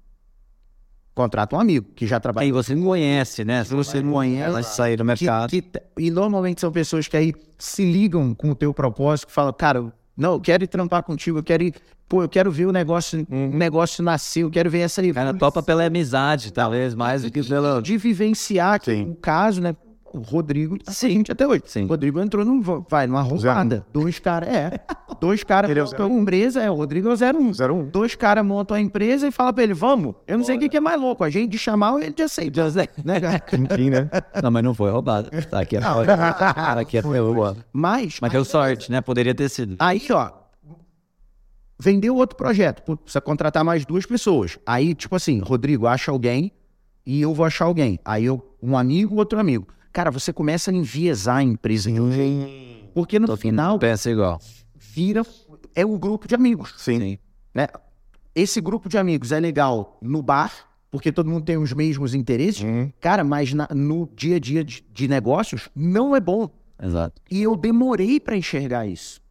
contrata um amigo que já trabalha. E você não conhece, né? Se você não conhece, vai sair do mercado. Que, que, e normalmente são pessoas que aí se ligam com o teu propósito, que falam, cara, não, eu quero ir trampar contigo, eu quero ir, pô, eu quero ver o negócio, hum. o negócio nascer, eu quero ver essa. Cara, topa pela amizade, talvez, mais do que pelo. De vivenciar o caso, né? O Rodrigo tá Sim. até hoje. Sim. O Rodrigo entrou num, vai, numa roubada. Dois caras, é. Dois caras é montam a empresa, é, o Rodrigo é o 01. 01. Dois caras montam a empresa e falam pra ele, vamos. Eu não Bora. sei o que, que, é mais louco, a gente de chamar ou ele de aceitar. Né, Enfim, né? Não, mas não foi roubado. Tá aqui, Cara, aqui é roubado. Mas... Mas deu sorte, né? Poderia ter sido. Aí, ó, vendeu outro projeto. Precisa contratar mais duas pessoas. Aí, tipo assim, Rodrigo acha alguém e eu vou achar alguém. Aí eu, um amigo, outro amigo cara, você começa a enviesar a empresa. Porque no final. Pensa igual. Vira. É um grupo de amigos. Sim. Sim. Né? Esse grupo de amigos é legal no bar, porque todo mundo tem os mesmos interesses. Uhum. Cara, mas na, no dia a dia de, de, negócios, não é bom. Exato. E eu demorei para enxergar isso.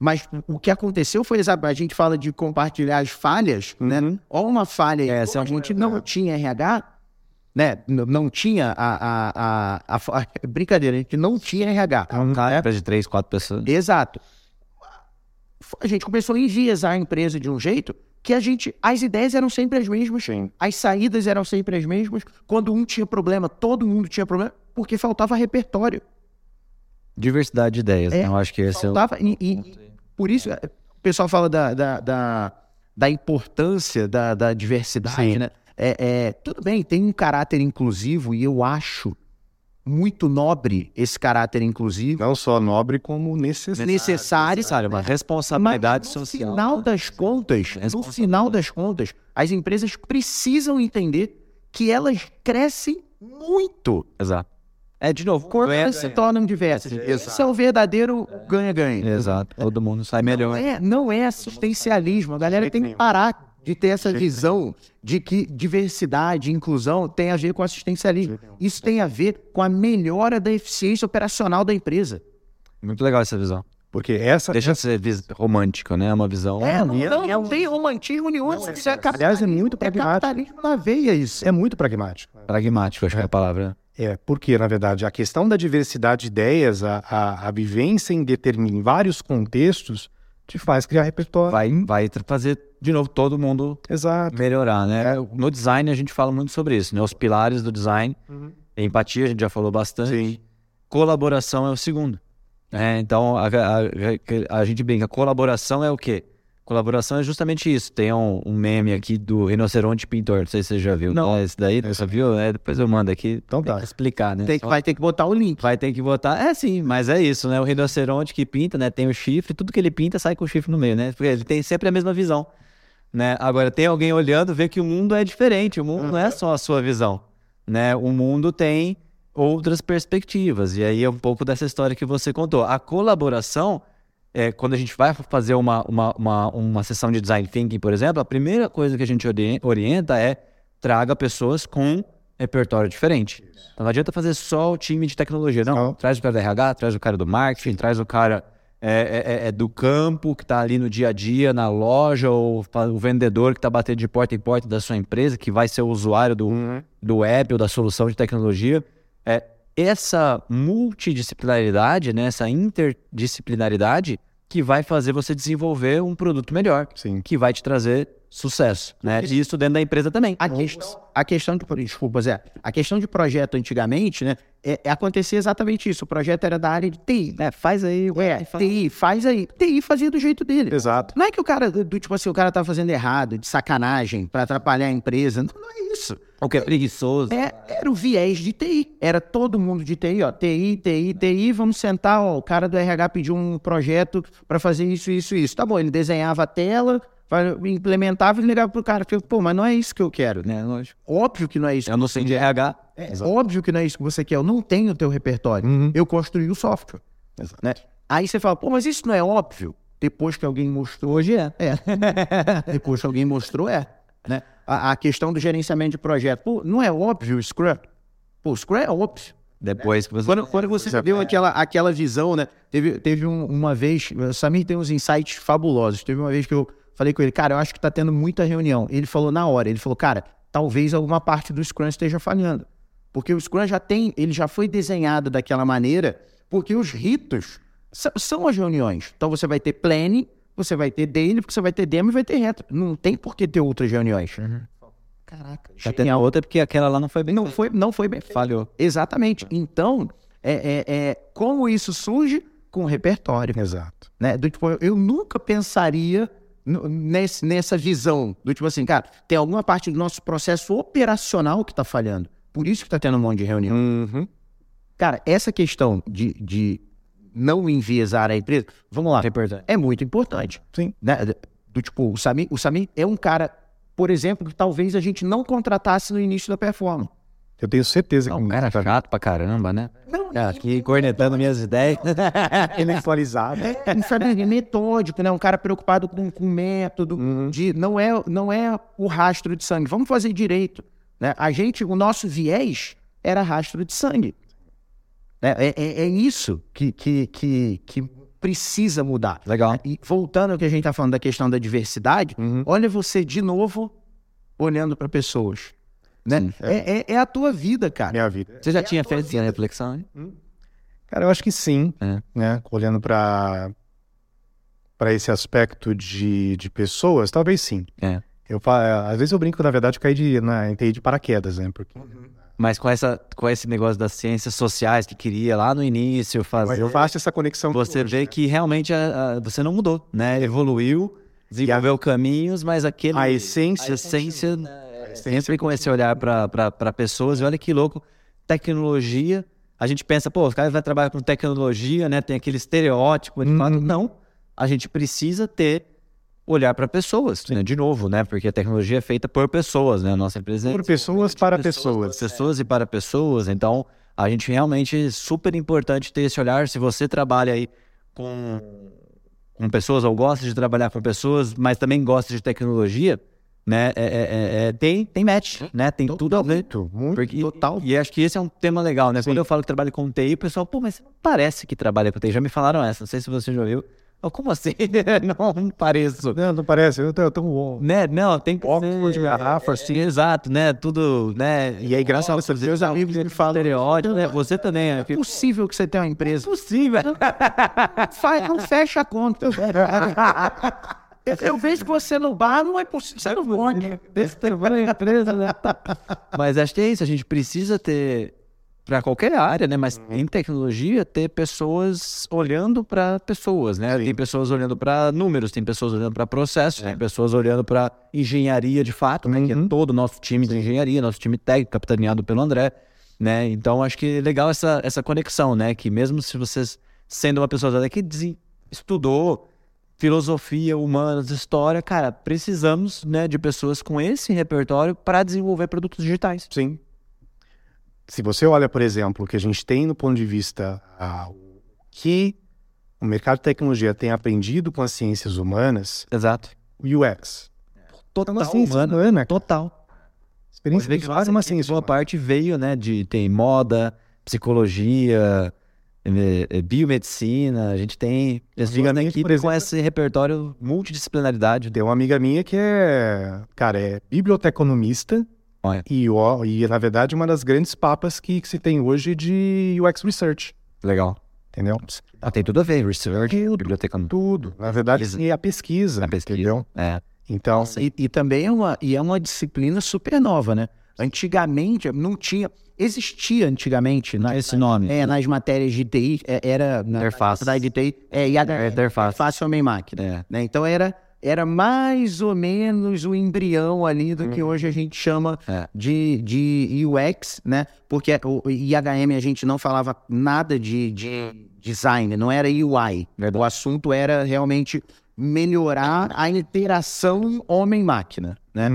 Mas o que aconteceu foi, sabe, a gente fala de compartilhar as falhas, né? uhum. né? Ou uma falha, é, se a gente não tinha RH, né? Não tinha a, a, a, a, Brincadeira, a gente não tinha RH. Um cara de três, quatro pessoas. Exato. A gente começou a enviesar a empresa de um jeito que a gente, as ideias eram sempre as mesmas, Sim. as saídas eram sempre as mesmas. Quando um tinha problema, todo mundo tinha problema, porque faltava repertório. Diversidade de ideias. É, né? Eu acho que esse é o. Faltava, e, e- por isso, é, o pessoal fala da, da, da, da importância da, da diversidade, Sim. né? É, é, tudo bem, tem um caráter inclusivo e eu acho muito nobre esse caráter inclusivo. Não só nobre, como necessário. necessário, Necessário, uma responsabilidade mas no social. final das contas, no final das contas, as empresas precisam entender que elas crescem muito Exato. É, de novo, quando ganha- elas se tornam diversas. Esse é o verdadeiro ganha-ganha. Exato. Todo mundo sai Não melhor. é, não é assistencialismo. A galera tem que parar de ter essa visão de que diversidade e inclusão tem a ver com assistencialismo. Isso tem a ver com a melhora da eficiência operacional da empresa. Muito legal essa visão. Porque essa. Deixa de ser vis- romântica, né? É uma visão. É, não, e é- não, é não tem romantismo nenhum. Isso é Aliás, é muito É pragmático. capitalismo na veia isso. É muito pragmático. Pragmático, acho que é a palavra. É, porque, na verdade, a questão da diversidade de ideias, a, a, a vivência em, determin, em vários contextos, te faz criar repertório. Vai, vai fazer, de novo, todo mundo Exato. melhorar, né? No design a gente fala muito sobre isso, né? Os pilares do design. Empatia, a gente já falou bastante. Sim. Colaboração é o segundo. É, então, a, a- a- a gente brinca, colaboração é o quê? Colaboração é justamente isso. Tem um, um meme aqui do rinoceronte pintor, não sei se você já viu. Não. tá? Esse daí, você viu? É, depois eu mando aqui. Então tá. explicar, né? Tem que, vai ter que botar o link. Vai ter que botar. É sim, mas é isso, né? O rinoceronte que pinta, né? Tem o chifre, tudo que ele pinta sai com o chifre no meio, né? Porque ele tem sempre a mesma visão. Né? Agora, tem alguém olhando, vê que o mundo é diferente. O mundo não é só a sua visão. Né? O mundo tem outras perspectivas. E aí é um pouco dessa história que você contou. A colaboração, é, quando a gente vai fazer uma, uma, uma, uma sessão de design thinking, por exemplo, a primeira coisa que a gente ori- orienta é traga pessoas com repertório diferente. Então, não adianta fazer só o time de tecnologia. Não, Não. traz o cara do RH, traz o cara do marketing, traz o cara é, é- é do campo que está ali no dia a dia, na loja, ou o vendedor que está batendo de porta em porta da sua empresa, que vai ser o usuário do, do app ou da solução de tecnologia. Essa multidisciplinaridade, né, essa interdisciplinaridade que vai fazer você desenvolver um produto melhor, Sim. que vai te trazer sucesso, né? E isso dentro da empresa também. A questão, a questão de. Desculpa, Zé. A questão de projeto antigamente, né? É, é acontecia exatamente isso. O projeto era da área de TI. É, faz aí, É, TI, faz aí. TI fazia do jeito dele. Exato. Não é que o cara, do, tipo assim, o cara tá fazendo errado, de sacanagem, pra atrapalhar a empresa. Não, não é isso. o que é preguiçoso. É, era o viés de TI. Era todo mundo de TI, ó. TI, TI, TI, vamos sentar, ó. O cara do RH pediu um projeto pra fazer isso, isso, isso. Tá bom, ele desenhava a tela, implementava e ligava pro cara. Falei, Pô, mas não é isso que eu quero. né? Óbvio que não é isso. Eu não sei de RH. É óbvio que não é isso que você quer. Eu não tenho o teu repertório. Eu construí o software. Exato. Né? Aí você fala, pô, mas isso não é óbvio? Depois que alguém mostrou. Hoje é. É. Depois que alguém mostrou, é. Né? A, a questão do gerenciamento de projeto. Pô, não é óbvio o Scrum? Pô, o Scrum é óbvio. Depois que você. Quando, quando você deu aquela, aquela visão, né? Teve, teve um- uma vez, o Samir tem uns insights fabulosos. Teve uma vez que eu falei com ele, cara, eu acho que tá tendo muita reunião. Ele falou na hora, ele falou, cara, talvez alguma parte do Scrum esteja falhando. Porque o Scrum já tem, ele já foi desenhado daquela maneira, porque os ritos são, são as reuniões. Então você vai ter planning, você vai ter daily, você vai ter demo e vai ter retro. Não tem por que ter outras reuniões. Caraca, Já tem a outra porque aquela lá não foi bem. não foi, não foi bem. Falhou. Exatamente. Então, é, é, é, como isso surge? Com repertório. Exato. Né? Do, tipo, eu nunca pensaria nesse, nessa visão do tipo assim, cara, tem alguma parte do nosso processo operacional que está falhando. Por isso que está tendo um monte de reunião. Uhum. Cara, essa questão de, de não enviesar a empresa, vamos lá, é muito importante. Sim. Né? Do tipo, o Samir, o Samir é um cara, por exemplo, que talvez a gente não contratasse no início da performance. Eu tenho certeza que Não, era chato pra caramba, né? Não, É, Aqui cornetando minhas ideias. intelectualizado. É, um cara metódico, né? Um cara preocupado com, com método, de não é, não é o rastro de sangue. Vamos fazer direito. Né? A gente, o nosso viés era rastro de sangue. Né? É, é, é isso que, que, que, que precisa mudar. Legal. E voltando ao que a gente está falando da questão da diversidade, olha você de novo olhando para pessoas. Né? Sim. É, é, é a tua vida, cara. Minha vida. Você já tinha feito essa reflexão, hein? Cara, eu acho que sim, É. né? Olhando para para esse aspecto de, de pessoas, talvez sim. É. Eu, às vezes eu brinco, na verdade, eu caí de, na, entrei de paraquedas, né? Porque Mas com, essa, com esse negócio das ciências sociais que queria lá no início fazer, eu faço essa conexão. você hoje, vê né? que realmente a- a- você não mudou, né? Evoluiu, desenvolveu caminhos, mas aquele... A essência- A essência, né, sempre com esse olhar para pessoas. E olha que louco, tecnologia... A gente pensa, pô, os caras vão trabalhar com tecnologia, né? Tem aquele estereótipo. De fato, não. A gente precisa ter olhar para pessoas, né? De novo, né? Porque a tecnologia é feita por pessoas, né? A nossa empresa é Por pessoas para de pessoas. pessoas e para pessoas. Então, a gente realmente é super importante ter esse olhar. Se você trabalha aí com, com pessoas ou gosta de trabalhar com pessoas, mas também gosta de tecnologia, né? é- é- é- é- tem, tem match, né? Tem tudo a ver. Muito, muito. Porque, Total. E acho que esse é um tema legal, né? Quando eu falo que trabalho com TI, o pessoal, pô, mas você não parece que trabalha com TI. Já me falaram essa, não sei se você já ouviu. Eu, como assim? não, não pareço. Não, não parece. Eu tô, tô bom. Né? Não, tem que Óculos ser... de garrafa, assim. Exato, né? Tudo, né? E aí, graças a Deus, Meus amigos me falam. Estereótipo, né? Você também é É possível que você tenha uma empresa. possível. Faz, não fecha a conta. Eu vejo que você no bar, não é possível. Você não pode. Mas acho que é isso, a gente precisa ter, para qualquer área, né? Mas em tecnologia, ter pessoas olhando para pessoas, né? Tem pessoas olhando para números, tem pessoas olhando para processos, tem pessoas olhando para engenharia de fato, né? Que é todo o nosso time de engenharia, nosso time técnico, capitaneado pelo André, né? Então acho que é legal essa, essa conexão, né? Que mesmo se vocês, sendo uma pessoa que estudou filosofia, humanas, história, cara, precisamos, né, de pessoas com esse repertório para desenvolver produtos digitais. Sim. Se você olha, por exemplo, o que a gente tem no ponto de vista ah, que o mercado de tecnologia tem aprendido com as ciências humanas, Exato. o UX. Total, É humana. humana. Total. Experiência usuário é uma ciência boa humana. parte veio, né, de tem moda, psicologia, biomedicina, a gente tem pessoas na equipe exemplo- com esse repertório multidisciplinaridade. Tem uma amiga minha que é, cara, é biblioteconomista Olha. e, ó, e na verdade, uma das grandes papas que, que se tem hoje de UX Research, Legal. entendeu? Ah, tem tudo a ver, research, Tudo. biblioteca Tudo. Na verdade, Pesquisa. é a pesquisa, na pesquisa. entendeu? É. Então, E, e também é uma, e é uma disciplina super nova, né? Antigamente não tinha. Existia antigamente na, Esse nome. é, nas matérias de TI, é, era na Interface. faculdade de TI, é IHM, Interface. interface homem-máquina. É. né? Então era, era mais ou menos o embrião ali do que hoje a gente chama É. de, de UX, né? Porque o IHM a gente não falava nada de, de design, não era UI. Verdade. O assunto era realmente melhorar a interação homem-máquina, né?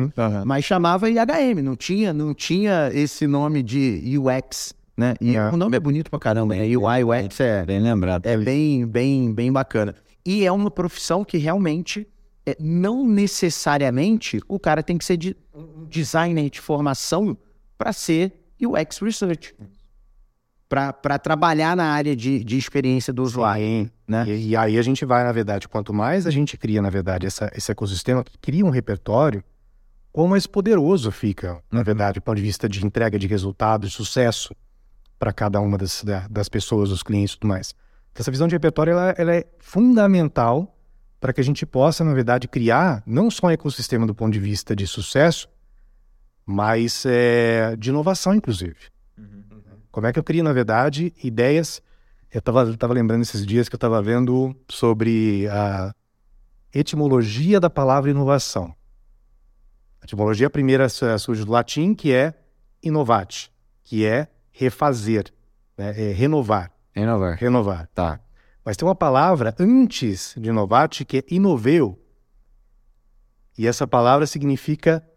Mas chamava IHM, não tinha, não tinha esse nome de UX, né? E É. o nome é bonito pra caramba, é UI, UX é, Bem lembrado. é bem, bem, bem bacana. E é uma profissão que realmente é, não necessariamente o cara tem que ser de, um designer de formação para ser UX Research. Para trabalhar na área de, de experiência do usuário. Sim. né? E, e aí a gente vai, na verdade, quanto mais a gente cria, na verdade, essa, esse ecossistema, cria um repertório, quão mais poderoso fica, na verdade, do ponto de vista de entrega de resultado, de sucesso para cada uma das, da- das pessoas, dos clientes e tudo mais. Então, essa visão de repertório ela, ela é fundamental para que a gente possa, na verdade, criar não só um ecossistema do ponto de vista de sucesso, mas é, de inovação, inclusive. Como é que eu crio, na verdade, ideias? Eu estava tava lembrando esses dias que eu estava vendo sobre a etimologia da palavra inovação. A etimologia primeira su- surge do latim, que é inovate, que é refazer, né? é renovar, Renovar. renovar. Tá. Mas tem uma palavra antes de inovate que é inoveu. E essa palavra significa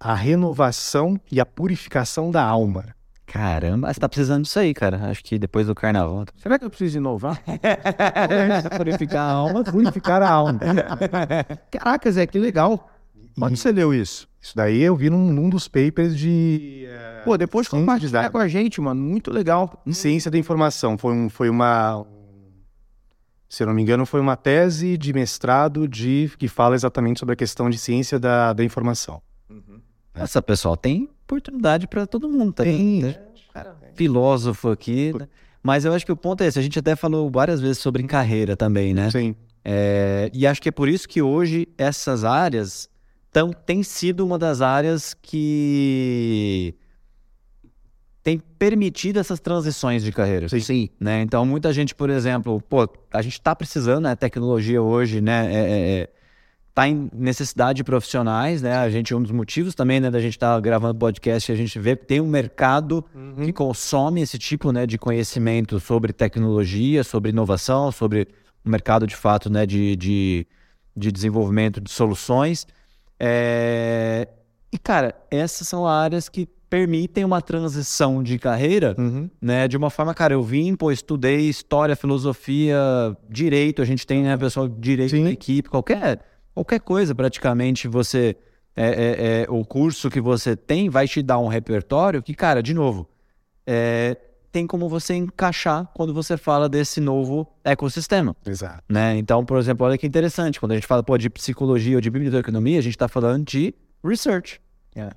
a renovação e a purificação da alma. Caramba, você tá precisando disso aí, cara. Acho que depois do carnaval. Será que eu preciso inovar? Purificar a alma, purificar a alma. Caraca, Zé, que legal. Onde você leu isso? Isso daí eu vi num, num dos papers de eh, Pô, depois compartilha com a gente, mano. Muito legal. ciência da informação. Foi, um, foi uma, se eu não me engano, foi uma tese de mestrado de que fala exatamente sobre a questão de ciência da, da informação. Essa pessoal tem oportunidade para todo mundo. Tá? Tem filósofo aqui. Né? Mas eu acho que o ponto é esse. A gente até falou várias vezes sobre carreira também, né? Sim. É, e acho que é por isso que hoje essas áreas tão, têm sido uma das áreas que tem permitido essas transições de carreira. Sim. Sim. Né? Então, muita gente, por exemplo, pô, a gente está precisando, né? Tecnologia hoje, né? É, é, é, tá em necessidade de profissionais, né? A gente, um dos motivos também, né, da gente estar tá gravando podcast, a gente vê que tem um mercado uhum. que consome esse tipo, né, de conhecimento sobre tecnologia, sobre inovação, sobre o mercado de fato, né, de, de, de desenvolvimento de soluções. É... E, cara, essas são áreas que permitem uma transição de carreira, uhum. né? De uma forma, cara, eu vim, pô, estudei história, filosofia, direito, a gente tem, né, pessoal, direito Sim. na equipe, qualquer, qualquer coisa praticamente você. É, é, é, o curso que você tem vai te dar um repertório que, cara, de novo, é, tem como você encaixar quando você fala desse novo ecossistema. Exato. Né? Então, por exemplo, olha que interessante, quando a gente fala pô, de psicologia ou de biblioteconomia, a gente está falando de research. Yeah.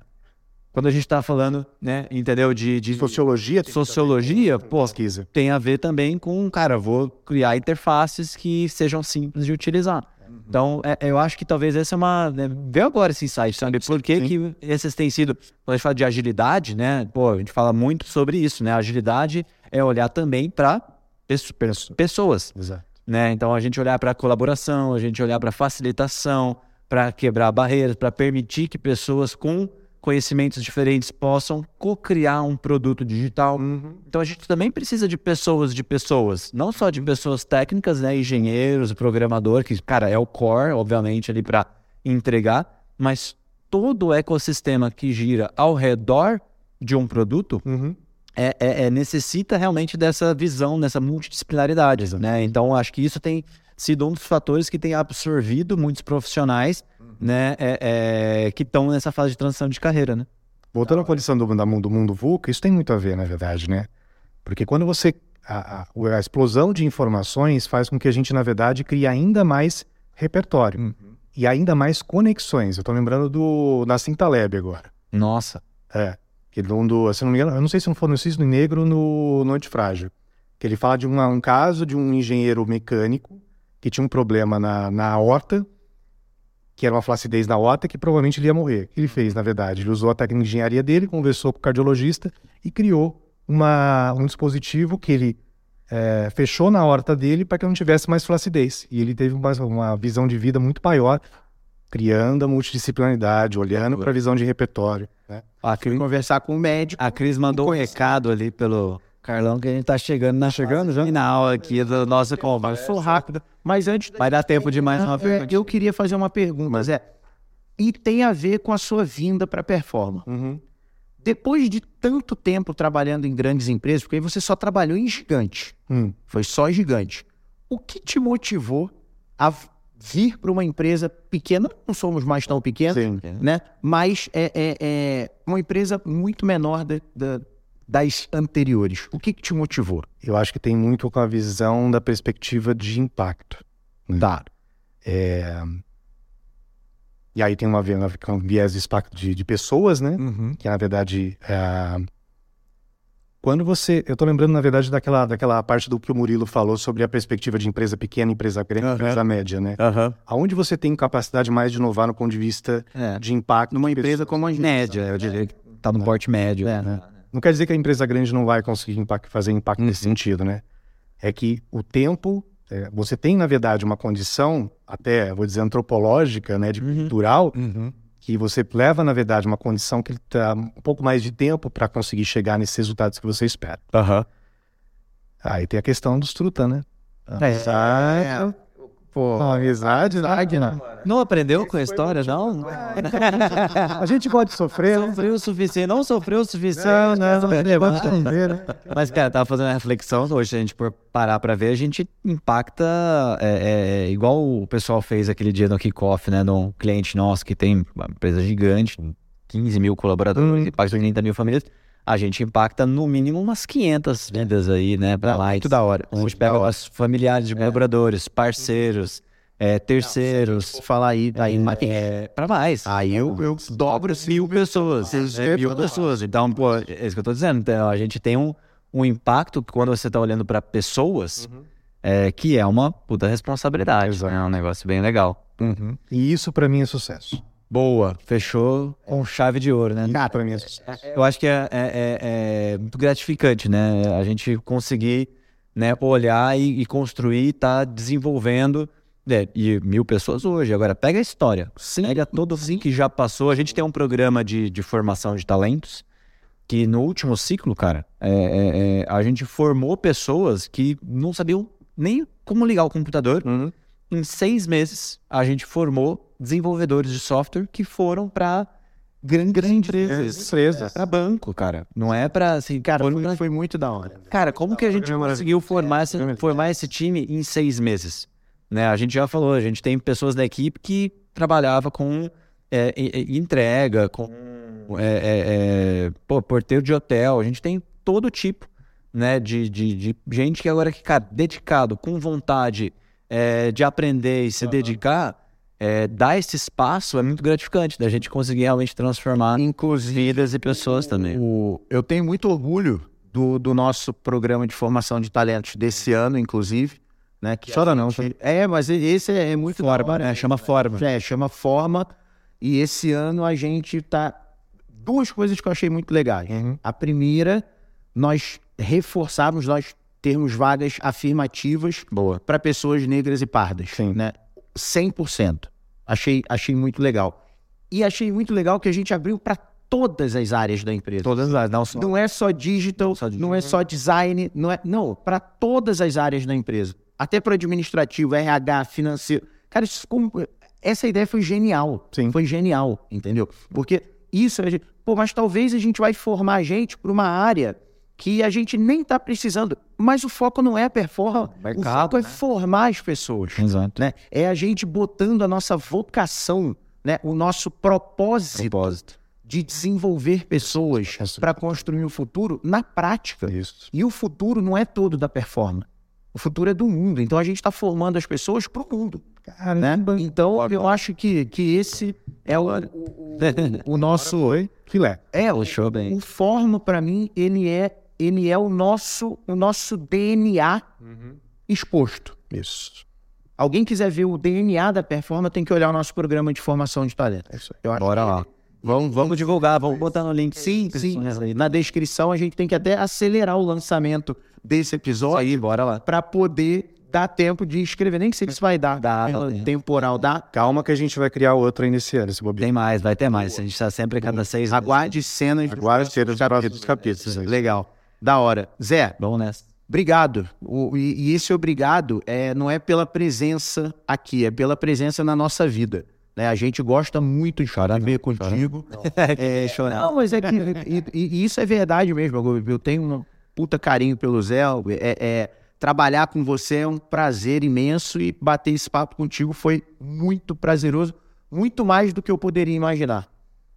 Quando a gente está falando, né, entendeu? De, de sociologia, sociologia, pô, pesquisa. tem a ver também com, cara, vou criar interfaces que sejam simples de utilizar. Então, é, eu acho que talvez essa é uma. Né, veio agora esse insight, sabe? Por que, que esses têm sido. Quando a gente fala de agilidade, né? Pô, a gente fala muito sobre isso, né? Agilidade é olhar também para pessoas. Exato. Né? Então, a gente olhar para colaboração, a gente olhar para facilitação, para quebrar barreiras, para permitir que pessoas com conhecimentos diferentes possam co-criar um produto digital. Uhum. Então a gente também precisa de pessoas de pessoas, não só de pessoas técnicas, né, engenheiros, programador, que cara é o core, obviamente ali para entregar, mas todo o ecossistema que gira ao redor de um produto uhum. é, é, é, necessita realmente dessa visão, dessa multidisciplinaridade, né? Então acho que isso tem sido um dos fatores que tem absorvido muitos profissionais né, é, é, que estão nessa fase de transição de carreira, né? Voltando à condição do, do mundo VUCA, isso tem muito a ver, na verdade, né? Porque quando você. A, a, a, explosão de informações faz com que a gente, na verdade, crie ainda mais repertório uhum. e ainda mais conexões. Eu estou lembrando do Nassim Taleb agora. Nossa. É. Que do, se não me engano, eu não sei se não for no Cisne Negro no Noite Frágil. Que ele fala de uma, um caso de um engenheiro mecânico que tinha um problema na, na horta que era uma flacidez na ota, que provavelmente ele ia morrer. O que ele fez, na verdade? Ele usou a técnica de engenharia dele, conversou com o cardiologista e criou uma, um dispositivo que ele é, fechou na horta dele para que não tivesse mais flacidez. E ele teve uma, uma visão de vida muito maior, criando a multidisciplinaridade, olhando para a visão de repertório. Né? A Cris, conversar com o médico. A Cris mandou um recado ali pelo Carlão, que a gente tá chegando na chegando já? final aqui do nosso conversa. Sou rápido, mas antes vai dar tempo de mais uma é, pergunta. Eu queria fazer uma pergunta, mas é e tem a ver com a sua vinda para performance. Uhum. Depois de tanto tempo trabalhando em grandes empresas, porque aí você só trabalhou em gigante, hum. foi só gigante. O que te motivou a vir para uma empresa pequena? Não somos mais tão pequenos, Sim. né? Mas é, é, é uma empresa muito menor da, da das anteriores. O que, que te motivou? Eu acho que tem muito com a visão da perspectiva de impacto. Né? Tá. É... E aí tem uma, um viés de impacto de, de pessoas, né? Uhum. Que na verdade é... Quando você. Eu tô lembrando, na verdade, daquela, daquela parte do que o Murilo falou sobre a perspectiva de empresa pequena, empresa grande, uhum. empresa média, né? Uhum. Aonde você tem capacidade mais de inovar no ponto de vista é. de impacto. Numa empresa como a média, eu diria que tá no é. porte médio. É, né? Não quer dizer que a empresa grande não vai conseguir impact, fazer impacto nesse uhum. sentido, né? É que o tempo, é, você tem, na verdade, uma condição, até, vou dizer, antropológica, né, de uhum. cultural, uhum. que você leva, na verdade, uma condição que está um pouco mais de tempo para conseguir chegar nesses resultados que você espera. Uhum. Aí tem a questão dos truta, né? É, é, Pô, uma amizade, né? Não aprendeu com a história, não? a gente pode sofrer. Né? Sofreu o suficiente, não sofreu o suficiente. Não, não, não, não ver, né? Mas, cara, tava fazendo uma reflexão hoje, a gente por parar pra ver, a gente impacta é, é, igual o pessoal fez aquele dia no kickoff, né? De um cliente nosso que tem uma empresa gigante, 15 mil colaboradores, hum. impacta 30 mil famílias a gente impacta no mínimo umas 500 vendas aí, né, para lá. Muito da hora. A gente pega os familiares de é. colaboradores, parceiros, é, terceiros. Vou falar aí, aí É, para mais. Aí eu, eu dobro mil pessoas. É, mil pessoas. Então, pô, é isso que eu tô dizendo. Então, a gente tem um, um impacto que quando você tá olhando para pessoas, é, que é uma puta responsabilidade. Exato. É um negócio bem legal. E isso pra mim é sucesso. Boa. Fechou com chave de ouro, né? Pra mim é sucesso. Eu acho que é, é- é- é muito gratificante, né? A gente conseguir né, olhar e, e construir, tá desenvolvendo. né, e mil pessoas hoje. Agora, pega a história. Pega todo mundo que já passou. A gente tem um programa de, de formação de talentos que no último ciclo, cara, é- é- é, a gente formou pessoas que não sabiam nem como ligar o computador. Em seis meses, a gente formou desenvolvedores de software que foram para grandes empresas. Empresas. Para banco, cara. Não é para assim, cara, foi, pra- foi muito da hora. cara, como que a gente conseguiu formar, esse, formar esse time em seis meses? Né? A gente já falou, a gente tem pessoas da equipe que trabalhava com é, entrega, com é, é, é, pô, porteiro de hotel. A gente tem todo tipo né, de, de, de gente que agora que, cara, dedicado, com vontade é, de aprender e se dedicar, é, dar esse espaço é muito gratificante, da gente conseguir realmente transformar Inclusive, vidas e pessoas também. o- eu tenho muito orgulho do, do nosso programa de formação de talentos desse ano, inclusive. Né, que Chora não, gente- É, mas esse é, muito Forma, hora. né? Chama forma. É, chama Forma. E esse ano a gente tá. Duas coisas que eu achei muito legais. A primeira, nós reforçarmos, nós termos vagas afirmativas para pessoas negras e pardas. Sim. Né? 100%. Achei, achei muito legal. E achei muito legal que a gente abriu para todas as áreas da empresa. Todas as, não só. Não é só digital, Só digital. não é só design, não é, não, para todas as áreas da empresa, até para administrativo, RH, financeiro. Cara, isso como- essa ideia foi genial. Sim. Foi genial, entendeu? Porque isso, pô, mas talvez a gente vai formar a gente para uma área que a gente nem tá precisando, mas o foco não é a performance, o foco é né? formar as pessoas Exato. né? É a gente botando a nossa vocação, né? O nosso propósito, Propósito. de desenvolver pessoas para construir o futuro na prática. Isso. E o futuro não é todo da performance. O futuro é do mundo. Então a gente está formando as pessoas para o mundo. Né? Então eu acho que, que esse é o, o, o nosso. Foi filé. É, o, Puxou bem. o forma para mim ele é ele é o nosso o nosso DNA exposto. Isso. Alguém quiser ver o DNA da performance, tem que olhar o nosso programa de formação de talento. É isso aí. Bora lá. Vamos, vamos divulgar, vamos botar no link. Sim, sim. Na descrição a gente tem que até acelerar o lançamento desse episódio Aí, bora lá. para poder dar tempo de escrever. Nem sei se vai dar. Dá, temporal dá. Calma que a gente vai criar outro aí nesse ano, esse bobeiro. Tem mais, vai ter mais. A gente tá sempre a cada seis. Aguarde cenas dos Aguarde cenas dos capítulos. Legal. Da hora. Zé, Vamos nessa. obrigado. O- e, e esse obrigado é, não é pela presença aqui, é pela presença na nossa vida. Né? A gente gosta muito de ver contigo. É, Não, mas é que. E, e- isso é verdade mesmo. Eu, eu tenho um puta carinho pelo Zé. É, é- trabalhar com você é um prazer imenso e bater esse papo contigo foi muito prazeroso. Muito mais do que eu poderia imaginar.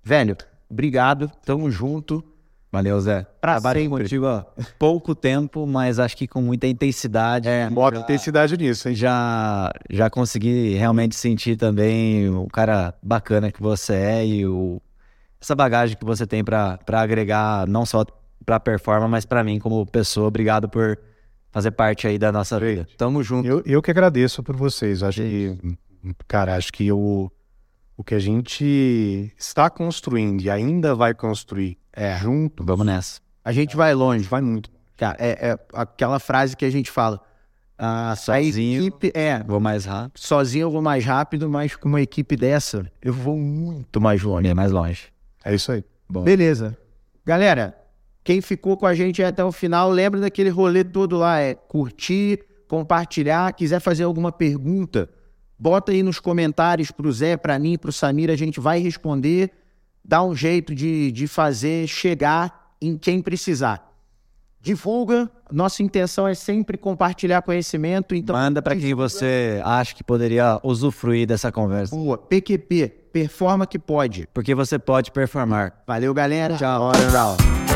Velho, obrigado. Tamo junto. Valeu, Zé. Pra Trabalhei sempre. contigo há pouco tempo, mas acho que com muita intensidade. É, Bota intensidade nisso, hein? Já, já consegui realmente sentir também o cara bacana que você é e o, essa bagagem que você tem pra pra agregar não só pra performance, mas pra mim como pessoa. Obrigado por fazer parte aí da nossa vida. Tamo junto. Eu, eu que agradeço por vocês. Acho que, cara, acho que o, o que a gente está construindo e ainda vai construir é junto, Vamos nessa. A gente vai longe. vai muito. Cara, é, é aquela frase que a gente fala. Ah, a Sozinho. equipe, é, Vou mais rápido sozinho eu vou mais rápido, mas com uma equipe dessa, eu vou muito mais longe. e mais longe. É isso aí. Beleza. Galera, quem ficou com a gente até o final, lembra daquele rolê todo lá, é curtir, compartilhar, quiser fazer alguma pergunta, bota aí nos comentários pro Zé, pra mim, pro Samir, a gente vai responder, dá um jeito de, de fazer chegar em quem precisar. Divulga, nossa intenção é sempre compartilhar conhecimento, então Manda pra quem você acha que poderia usufruir dessa conversa. boa, PQP, performa que pode. Porque você pode performar. Valeu, galera. Tchau. Tchau.